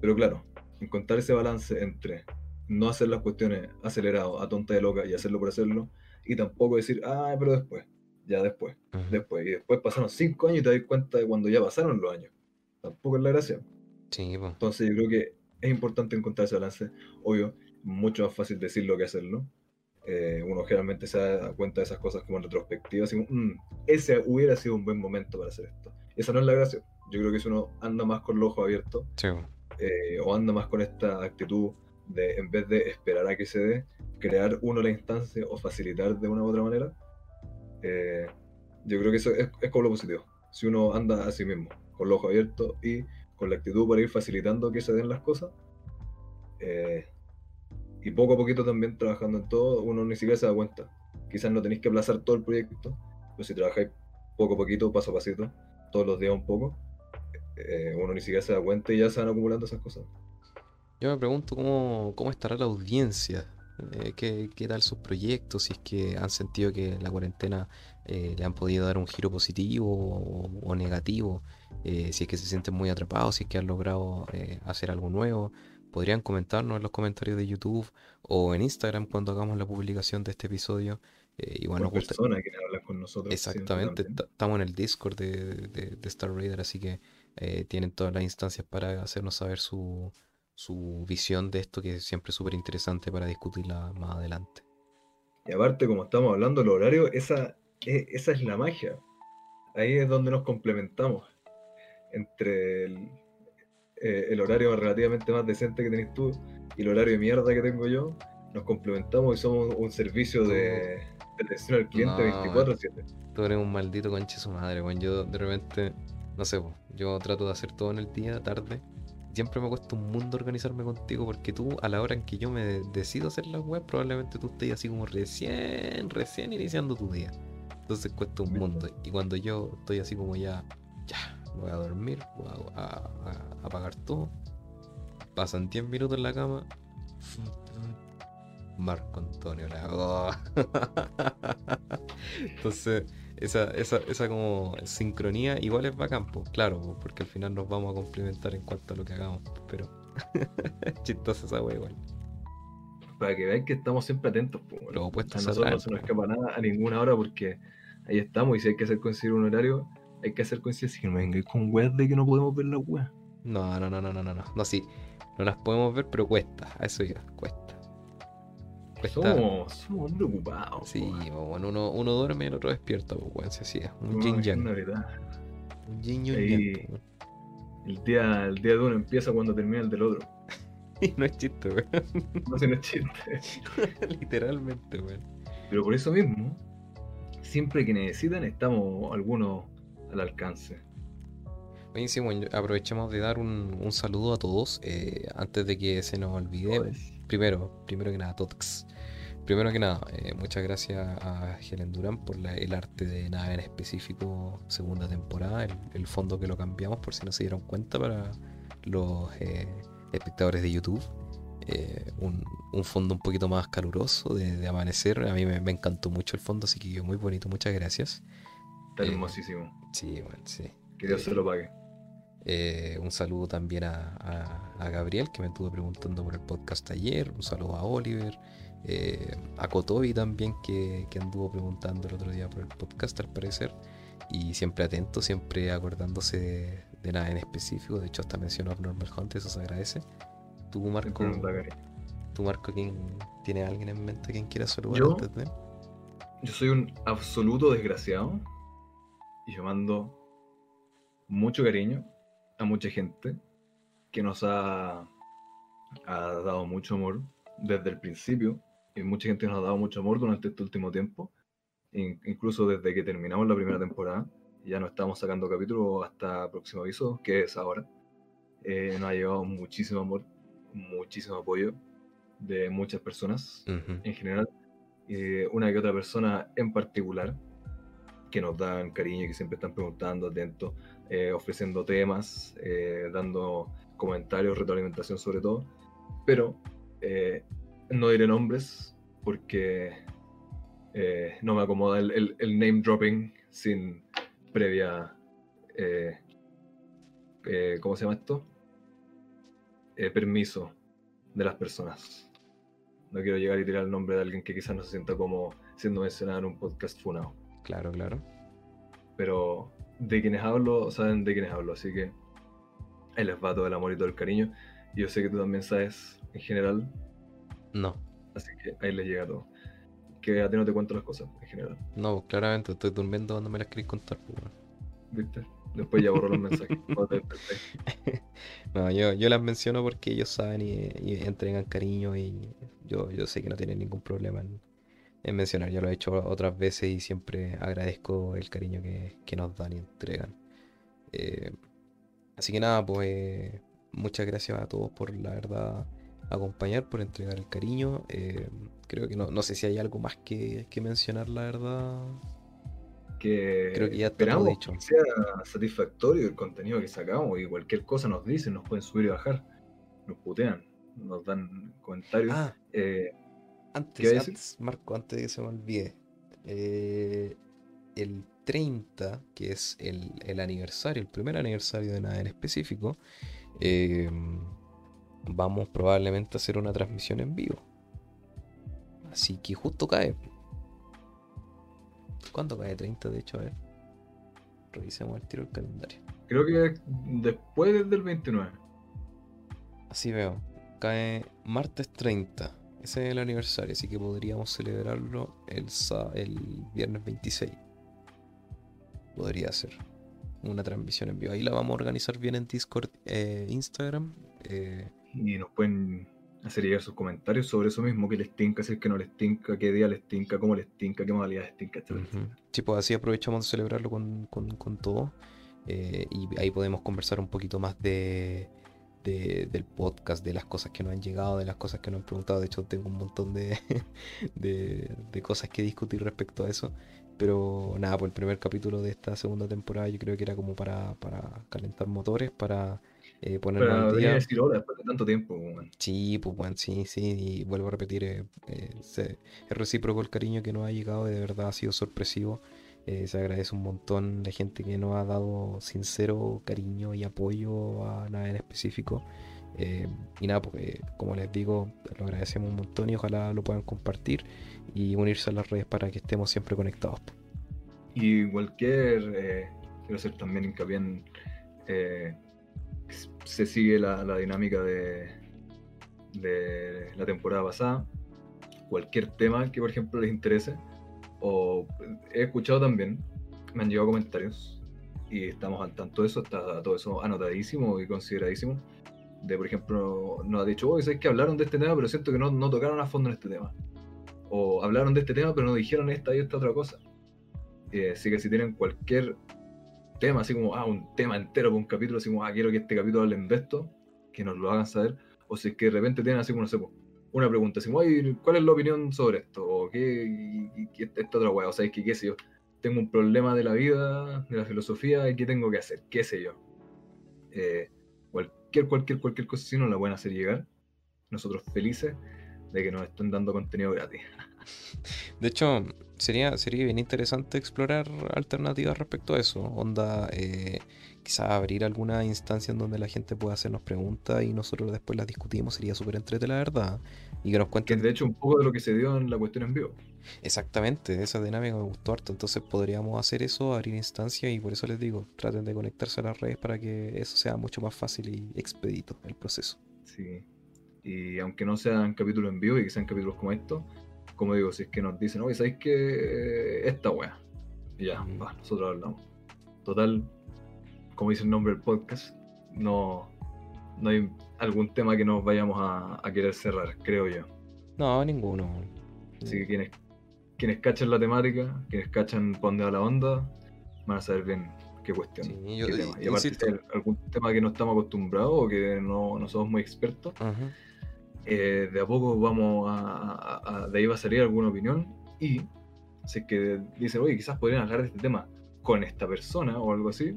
pero claro, encontrar ese balance entre no hacer las cuestiones aceleradas a tonta y loca y hacerlo por hacerlo, y tampoco decir, ah, pero después, ya después, después. Y después pasaron cinco años y te das cuenta de cuando ya pasaron los años. Tampoco es la gracia. Sí, Entonces yo creo que es importante encontrar ese balance. Obvio, mucho más fácil decirlo que hacerlo. Eh, uno generalmente se da cuenta de esas cosas como en retrospectiva, así mm, ese hubiera sido un buen momento para hacer esto. Esa no es la gracia. Yo creo que si uno anda más con los ojos abiertos, eh, o anda más con esta actitud de, en vez de esperar a que se dé, crear uno la instancia o facilitar de una u otra manera, eh, yo creo que eso es, es como lo positivo. Si uno anda a sí mismo, con los ojos abiertos y con la actitud para ir facilitando que se den las cosas. Eh, y poco a poquito también trabajando en todo, uno ni siquiera se da cuenta. Quizás no tenéis que aplazar todo el proyecto, pero si trabajáis poco a poquito, paso a pasito, todos los días un poco, eh, uno ni siquiera se da cuenta y ya se van acumulando esas cosas. Yo me pregunto cómo, cómo estará la audiencia, eh, qué, qué, tal sus proyectos, si es que han sentido que la cuarentena le han podido dar un giro positivo o negativo. Eh, si es que se sienten muy atrapados, si es que han logrado eh, hacer algo nuevo, podrían comentarnos en los comentarios de YouTube o en Instagram cuando hagamos la publicación de este episodio. Eh, igual nos gusta... persona que hablar con nosotros. Exactamente, estamos en el Discord de, Star Raider, así que tienen todas las instancias para hacernos saber su, su visión de esto, que es siempre súper interesante para discutirla más adelante. Y aparte, como estamos hablando, el horario, esa, esa es la magia. Ahí es donde nos complementamos entre eh, el, horario relativamente más decente que tenés tú y el horario de mierda que tengo yo, nos complementamos y somos un servicio de, atención al cliente 24-7. Tú eres un maldito conche su madre, bueno, yo de repente, no sé, yo trato de hacer todo en el día, tarde. Siempre me cuesta un mundo organizarme contigo porque tú, a la hora en que yo me decido hacer la web, probablemente tú estés así como recién, recién iniciando tu día. Entonces cuesta un mundo. Y cuando yo estoy así como ya, ya, voy a dormir, voy a, apagar todo. Pasan 10 minutos en la cama. Marco Antonio la <laughs> Entonces, esa, esa, esa como sincronía igual es bacán, pues, claro, porque al final nos vamos a complementar en cuanto a lo que hagamos, pero <laughs> chistosa esa wea igual. Para que vean que estamos siempre atentos, pues. a nosotros no se nos escapa nada a ninguna hora porque ahí estamos y si hay que hacer coincidir un horario, hay que hacer conciencia que no venga con weas de que no podemos ver las weas. No, no, no, no, no, no, no. No, sí. No las podemos ver, pero cuesta. A eso ya, cuesta. Somos, somos preocupados. Sí, bueno, uno, uno duerme y el otro despierta, pues, weón. Si así es. Un yin yang. Un yin yang. El día, el día de uno empieza cuando termina el del otro. <laughs> y no es chiste, weón. No, si no es chiste. <laughs> Literalmente, weón. Pero por eso mismo, siempre que necesitan, estamos algunos al alcance. Buenísimo, aprovechemos de dar un, saludo a todos eh, antes de que se nos olvide. Primero, primero que nada, Totex. Primero que nada, eh, muchas gracias a Helen Durán por el arte de nada en específico, segunda temporada, el, fondo que lo cambiamos por si no se dieron cuenta para los eh, espectadores de YouTube. un, fondo un poquito más caluroso de, amanecer. A mí me, encantó mucho el fondo, así que muy bonito, muchas gracias. Está hermosísimo. Sí, bueno, sí. Que Dios se lo pague. Eh, un saludo también a, Gabriel, que me estuvo preguntando por el podcast ayer. Un saludo a Oliver. eh, a Kotobi también, que, anduvo preguntando el otro día por el podcast, al parecer. Y siempre atento, siempre acordándose de, nada en específico. De hecho, hasta mencionó a Normal Hunt, eso se agradece. Tú, Marco, tú, Marco, ¿quién, ¿tiene alguien en mente quien quiera saludar ¿Yo? Yo soy un absoluto desgraciado. Y yo mando mucho cariño a mucha gente que nos ha, ha dado mucho amor desde el principio y mucha gente nos ha dado mucho amor durante este último tiempo, incluso desde que terminamos la primera temporada, ya no estamos sacando capítulos hasta próximo aviso, que es ahora. Eh, nos ha llegado muchísimo amor, muchísimo apoyo de muchas personas en general, y una que otra persona en particular que nos dan cariño, que siempre están preguntando, atentos, eh, ofreciendo temas, eh, dando comentarios, retroalimentación sobre todo, pero no diré nombres porque eh, no me acomoda el, name dropping sin previa. Eh, eh, ¿Cómo se llama esto? permiso de las personas. No quiero llegar y tirar el nombre de alguien que quizás no se sienta como siendo mencionado en un podcast funado. Claro, claro. Pero de quienes hablo, saben de quienes hablo, así que ahí les va todo el amor y todo el cariño. Y yo sé que tú también sabes en general no. Así que ahí les llega todo. Que a ti no te cuento las cosas en general. No, pues, claramente estoy durmiendo cuando me las queréis contar. Pues, ¿Viste? Después ya borro los <laughs> mensajes. <laughs> no, yo, yo las menciono porque ellos saben y, entregan cariño y yo, yo sé que no tienen ningún problema en, mencionar. Ya lo he hecho otras veces y siempre agradezco el cariño que, nos dan y entregan. Eh, así que nada, pues muchas gracias a todos por la verdad acompañar, por entregar el cariño. Eh, creo que no, no sé si hay algo más que, que mencionar, la verdad. Que creo que ya esperamos dicho. que sea satisfactorio el contenido que sacamos y cualquier cosa nos dicen, nos pueden subir y bajar, nos putean, nos dan comentarios. Ah, eh, antes, Marco, antes de que se me olvide, eh, el 30, que es el, el, aniversario, el primer aniversario de nada en específico, eh, vamos probablemente a hacer una transmisión en vivo. Así que justo cae. ¿Cuándo cae 30 de hecho? A ver. Revisemos el tiro del calendario. Creo que después del 29. Así veo. Cae martes 30. Ese es el aniversario, así que podríamos celebrarlo el, el viernes 26. Podría ser una transmisión en vivo. Ahí la vamos a organizar bien en Discord, eh, Instagram. Eh, y nos pueden hacer llegar sus comentarios sobre eso mismo, que les tinca, si es que no les tinca, qué día les tinca, cómo les tinca, qué modalidad les tinca, etc. Sí, pues así aprovechamos de celebrarlo con, con, todo. Eh, y ahí podemos conversar un poquito más de, del podcast, de las cosas que nos han llegado, de las cosas que nos han preguntado. De hecho, tengo un montón <laughs> de, de, cosas que discutir respecto a eso. Pero nada, pues el primer capítulo de esta segunda temporada yo creo que era como para, para calentar motores, para eh, ponerlo día. decir hola después de tanto tiempo, Sí, pues bueno, sí, sí, y vuelvo a repetir, eh, eh es recíproco el cariño que nos ha llegado y de verdad ha sido sorpresivo. Eh, se agradece un montón la gente que nos ha dado sincero cariño y apoyo a nada en específico. y nada, pues como les digo, lo agradecemos un montón y ojalá lo puedan compartir y unirse a las redes para que estemos siempre conectados. Y cualquier, quiero hacer también hincapié en se sigue la, dinámica de, de la temporada pasada. Cualquier tema que, por ejemplo, les interese, o he escuchado también, me han llegado comentarios y estamos al tanto de eso, está todo eso anotadísimo y consideradísimo. De, por ejemplo, nos ha dicho, oye, ¿sabes que hablaron de este tema, pero siento que no, no tocaron a fondo en este tema? O hablaron de este tema, pero no dijeron esta y esta otra cosa. Eh, así que si tienen cualquier tema, así como, ah, un tema entero con un capítulo, así como, ah, quiero que este capítulo hablen de esto, que nos lo hagan saber, o si es que de repente tienen así como, no sé, una pregunta, así como, ¿cuál es la opinión sobre esto? O qué, y, esta otra weá, o sea, es que qué sé yo, tengo un problema de la vida, de la filosofía, y qué tengo que hacer, qué sé yo. Eh, cualquier, cualquier, cualquier cosa si nos la pueden hacer llegar. Nosotros felices de que nos estén dando contenido gratis. <laughs> De hecho, sería, sería bien interesante explorar alternativas respecto a eso. Onda, eh, quizás abrir alguna instancia en donde la gente pueda hacernos preguntas y nosotros después las discutimos. Sería súper entrete, la verdad. Y que nos cuenten. Que de hecho un poco de lo que se dio en la cuestión en vivo. Exactamente, esa dinámica me gustó harto. Entonces podríamos hacer eso, abrir instancias y por eso les digo, traten de conectarse a las redes para que eso sea mucho más fácil y expedito el proceso. Sí. Y aunque no sean capítulos en vivo y que sean capítulos como estos, como digo, si es que nos dicen, oye, ¿sabéis que esta wea? Y ya, va, nosotros hablamos. Total, como dice el nombre del podcast, no, no hay algún tema que nos vayamos a, querer cerrar, creo yo. No, ninguno. Así que quienes, quienes cachan la temática, quienes cachan por dónde va la onda, van a saber bien qué cuestión. qué tema. Y aparte, si hay algún tema que no estamos acostumbrados o que no, no somos muy expertos, eh, de a poco vamos a, De ahí va a salir alguna opinión y si es que dicen, oye, quizás podrían hablar de este tema con esta persona o algo así,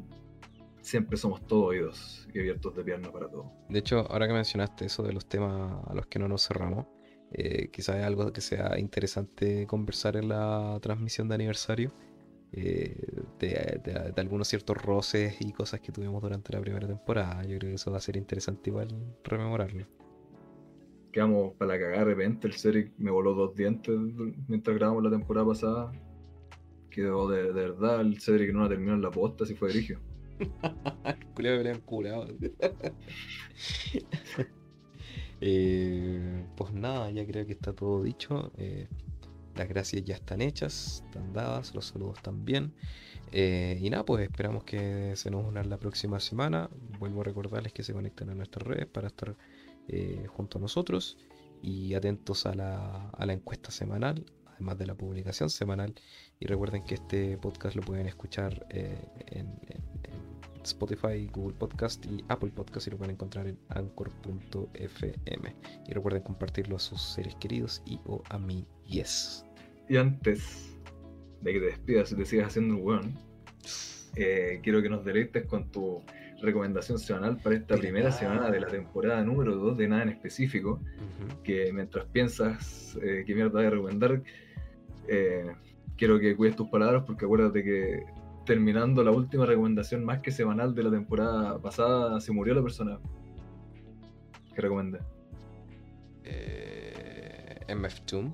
siempre somos todos oídos y abiertos de pierna para todo. De hecho, ahora que mencionaste eso de los temas a los que no nos cerramos, eh, quizás es algo que sea interesante conversar en la transmisión de aniversario. Eh, de, algunos ciertos roces y cosas que tuvimos durante la primera temporada. Yo creo que eso va a ser interesante igual rememorarlo. Quedamos para la cagada de repente, el serie me voló dos dientes mientras grabamos la temporada pasada. Quedó de, verdad el que no la terminó en la posta, así fue dirigio. Culeo me curado. Eh, pues nada, ya creo que está todo dicho. Eh, las gracias ya están hechas, están dadas, los saludos también. Eh, y nada, pues esperamos que se nos unan la próxima semana. Vuelvo a recordarles que se conecten a nuestras redes para estar junto a nosotros y atentos a la, a la encuesta semanal, además de la publicación semanal. Y recuerden que este podcast lo pueden escuchar en Spotify, Google Podcast y Apple Podcast y lo pueden encontrar en anchor.fm. Y recuerden compartirlo a sus seres queridos y o a mí, yes. Y antes de que te despidas y te sigas haciendo un weón, eh, quiero que nos deleites con tu recomendación semanal para esta primera semana de la temporada número 2 de nada en específico. Que mientras piensas eh, qué mierda a recomendar, eh, quiero que cuides tus palabras porque acuérdate que terminando la última recomendación más que semanal de la temporada pasada, se murió la persona que recomendé. Eh, MF Doom.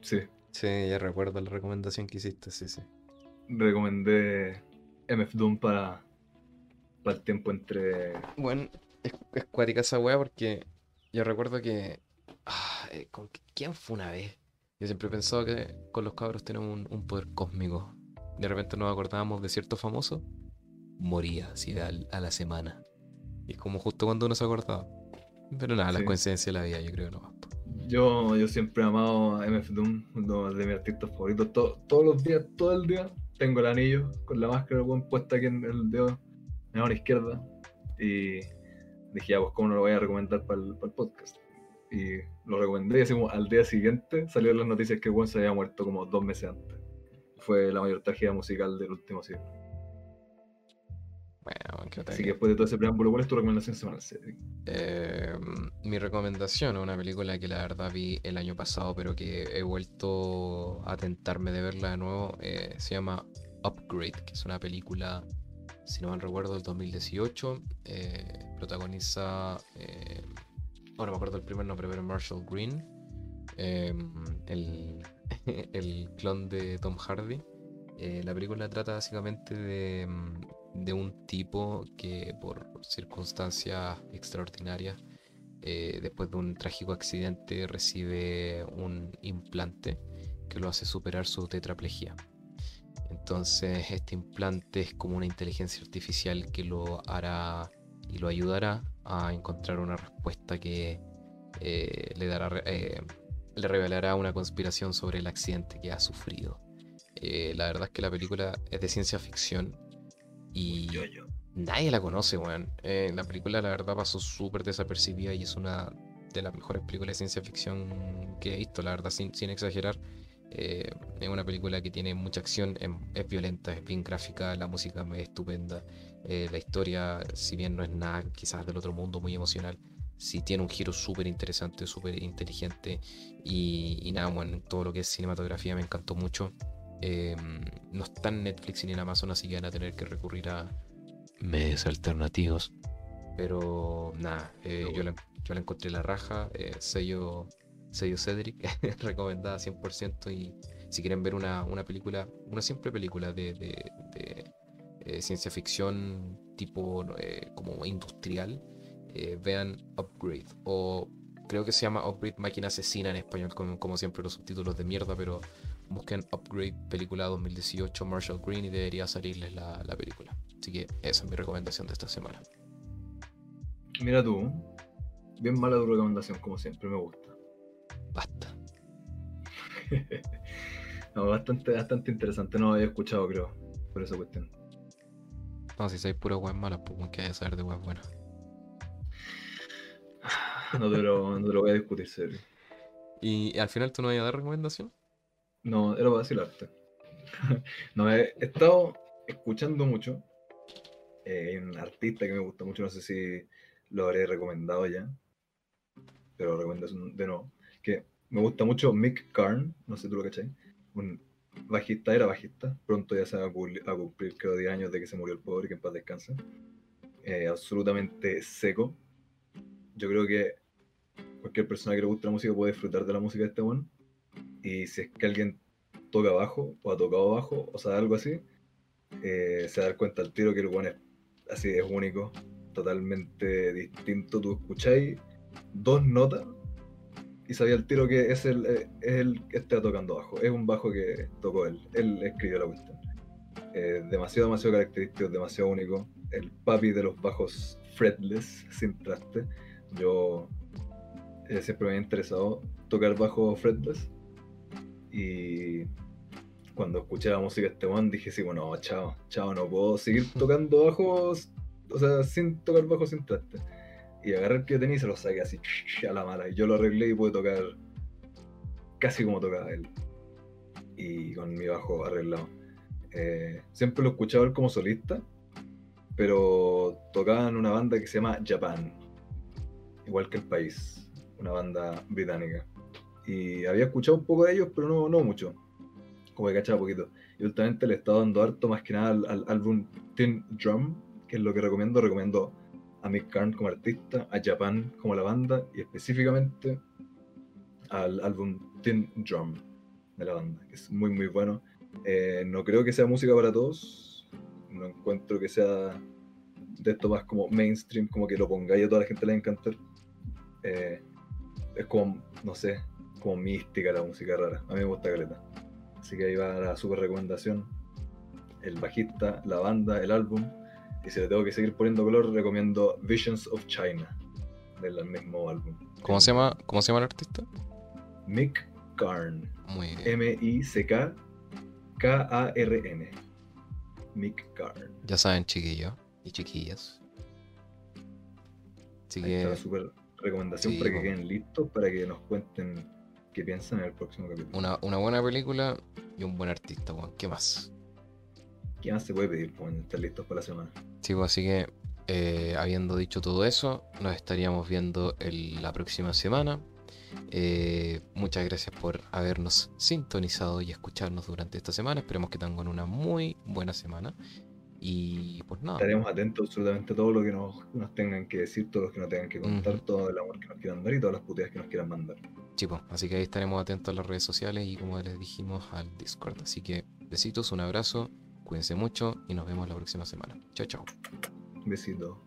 Sí. Sí, ya recuerdo la recomendación que hiciste, sí, sí. Recomendé MF Doom para, para el tiempo entre. Bueno, es, es cuática esa weá porque yo recuerdo que. Ah, eh, ¿con ¿Quién fue una vez? Yo siempre he pensado que con los cabros tenemos un poder cósmico de repente nos acordábamos de cierto famoso, moría así a, la semana. Y es como justo cuando uno se acordaba. Pero nada, la coincidencia de la vida, yo creo que no Yo, yo siempre he amado a MF Doom, uno de mis artistas favoritos. todos los días, todo el día, tengo el anillo con la máscara buen puesta aquí en el dedo, en la mano izquierda. Y dije, ya, pues, ¿cómo no lo voy a recomendar para el, podcast? Y lo recomendé y así al día siguiente salieron las noticias que Juan se había muerto como dos meses antes fue la mayor tragedia musical del último siglo. Bueno, ¿qué Así que después de todo ese preámbulo, ¿cuál es tu recomendación semanal? Eh, mi recomendación es una película que la verdad vi el año pasado, pero que he vuelto a tentarme de verla de nuevo. Eh, se llama Upgrade, que es una película, si no mal recuerdo, del 2018. Eh, protagoniza, bueno, me acuerdo el primer nombre, pero Marshall Green. el <laughs> el clon de Tom Hardy. Eh, la película trata básicamente mm, de, un tipo que por circunstancias extraordinarias, eh, después de un trágico accidente, recibe un implante que lo hace superar su tetraplegia. Entonces este implante es como una inteligencia artificial que lo hará y lo ayudará a encontrar una respuesta que eh, le dará le revelará una conspiración sobre el accidente que ha sufrido. Eh, la verdad es que la película es de ciencia ficción y nadie la conoce, weón. Eh, la película, la verdad, pasó súper desapercibida y es una de las mejores películas de ciencia ficción que he visto, la verdad, sin, exagerar. Eh, es una película que tiene mucha acción, em, es, violenta, es bien gráfica, la música es estupenda, la historia, si bien no es nada quizás del otro mundo muy emocional, sí tiene un giro súper interesante, súper inteligente. Y, nada, bueno, todo lo que es cinematografía me encantó mucho. Em, no está en Netflix ni en Amazon, así que van a tener que recurrir a medios alternativos. Pero nada, eh, yo, la, yo, la, encontré la raja, eh, sello, sello Cedric, <laughs> recomendada 100%. Y si quieren ver una, una película, una simple película de, de, eh, ciencia ficción tipo como industrial, vean Upgrade. O creo que se llama Upgrade Máquina Asesina en español, como, como siempre los subtítulos de mierda, pero busquen Upgrade película 2018 Marshall Green y debería salirles la, la película. Así que esa es mi recomendación de esta semana. Mira tú, bien mala tu recomendación, como siempre, me gusta. Basta. <laughs> bastante, bastante interesante, no lo había escuchado, creo, por esa cuestión. No, si sois pura web mala, pues que hay que saber de web buena. <laughs> No te, lo, no te lo voy a discutir, serio. ¿Y al final tú no vas a dar recomendación? No, era para vacilarte. <laughs> no, he estado escuchando mucho. Eh, hay un artista que me gusta mucho, no sé si lo habré recomendado ya, pero recomiendo de nuevo, que me gusta mucho Mick Karn, no sé si tú lo cachai, un bajista, era bajista, pronto ya se va a cumplir, creo 10 años de que se murió el pobre, que en paz descanse, eh, absolutamente seco, yo creo que cualquier persona que le guste la música puede disfrutar de la música de este one, y si es que alguien toca bajo, o ha tocado bajo, o sea, algo así, eh, se da cuenta al tiro que el one es así, es único, totalmente distinto. Tú escucháis dos notas y sabía el tiro que es el, eh, es el que está tocando bajo. Es un bajo que tocó él. Él escribió la cuestión. Eh, demasiado, demasiado característico, demasiado único. El papi de los bajos fretless, sin traste. Yo eh, siempre me ha interesado tocar bajo fretless. Y cuando escuché la música de este one dije, sí, bueno, chao, chao, no puedo seguir tocando bajos o sea, sin tocar bajo sin traste. Y agarré el que tenía y se lo saqué así a la mala. Y yo lo arreglé y pude tocar casi como tocaba él. Y con mi bajo arreglado. Eh, siempre lo escuchaba él como solista, pero tocaba en una banda que se llama Japan, igual que el país, una banda británica. Y había escuchado un poco de ellos, pero no, no mucho, como que cachaba poquito. Y últimamente le he estado dando harto más que nada al, al álbum Tin Drum, que es lo que recomiendo. Recomiendo a Mick Karn como artista, a Japan como la banda y específicamente al álbum Tin Drum de la banda, que es muy muy bueno. Eh, no creo que sea música para todos, no encuentro que sea de esto más como mainstream, como que lo pongáis a toda la gente le va a encantar. Eh, es como, no sé, como mística la música rara. A mí me gusta Caleta. Así que ahí va la super recomendación. El bajista, la banda, el álbum y si le tengo que seguir poniendo color, recomiendo Visions of China, del mismo álbum. ¿Cómo se llama, cómo se llama el artista? Mick Karn. Muy M-I-C-K-K-A-R-N. Mick Karn. Ya saben, chiquillos y chiquillas. Así que... Está súper recomendación para que queden listos, para que nos cuenten qué piensan en el próximo capítulo. Una, una buena película y un buen artista, Juan. ¿Qué más? ¿Qué más se puede pedir? Pues estar listos para la semana. Sí, pues así que eh, habiendo dicho todo eso, nos estaríamos viendo la próxima semana. Eh, muchas gracias por habernos sintonizado y escucharnos durante esta semana. Esperemos que tengan una muy buena semana. Y pues nada. Estaremos atentos absolutamente a todo lo que nos, tengan que decir, todo lo que nos tengan que contar, todo el amor que nos quieran dar y todas las puteas que nos quieran mandar. Chicos, pues, así que ahí estaremos atentos a las redes sociales y como les dijimos al Discord. Así que besitos, un abrazo Cuídense mucho y nos vemos la próxima semana. Chao, chao. Besito.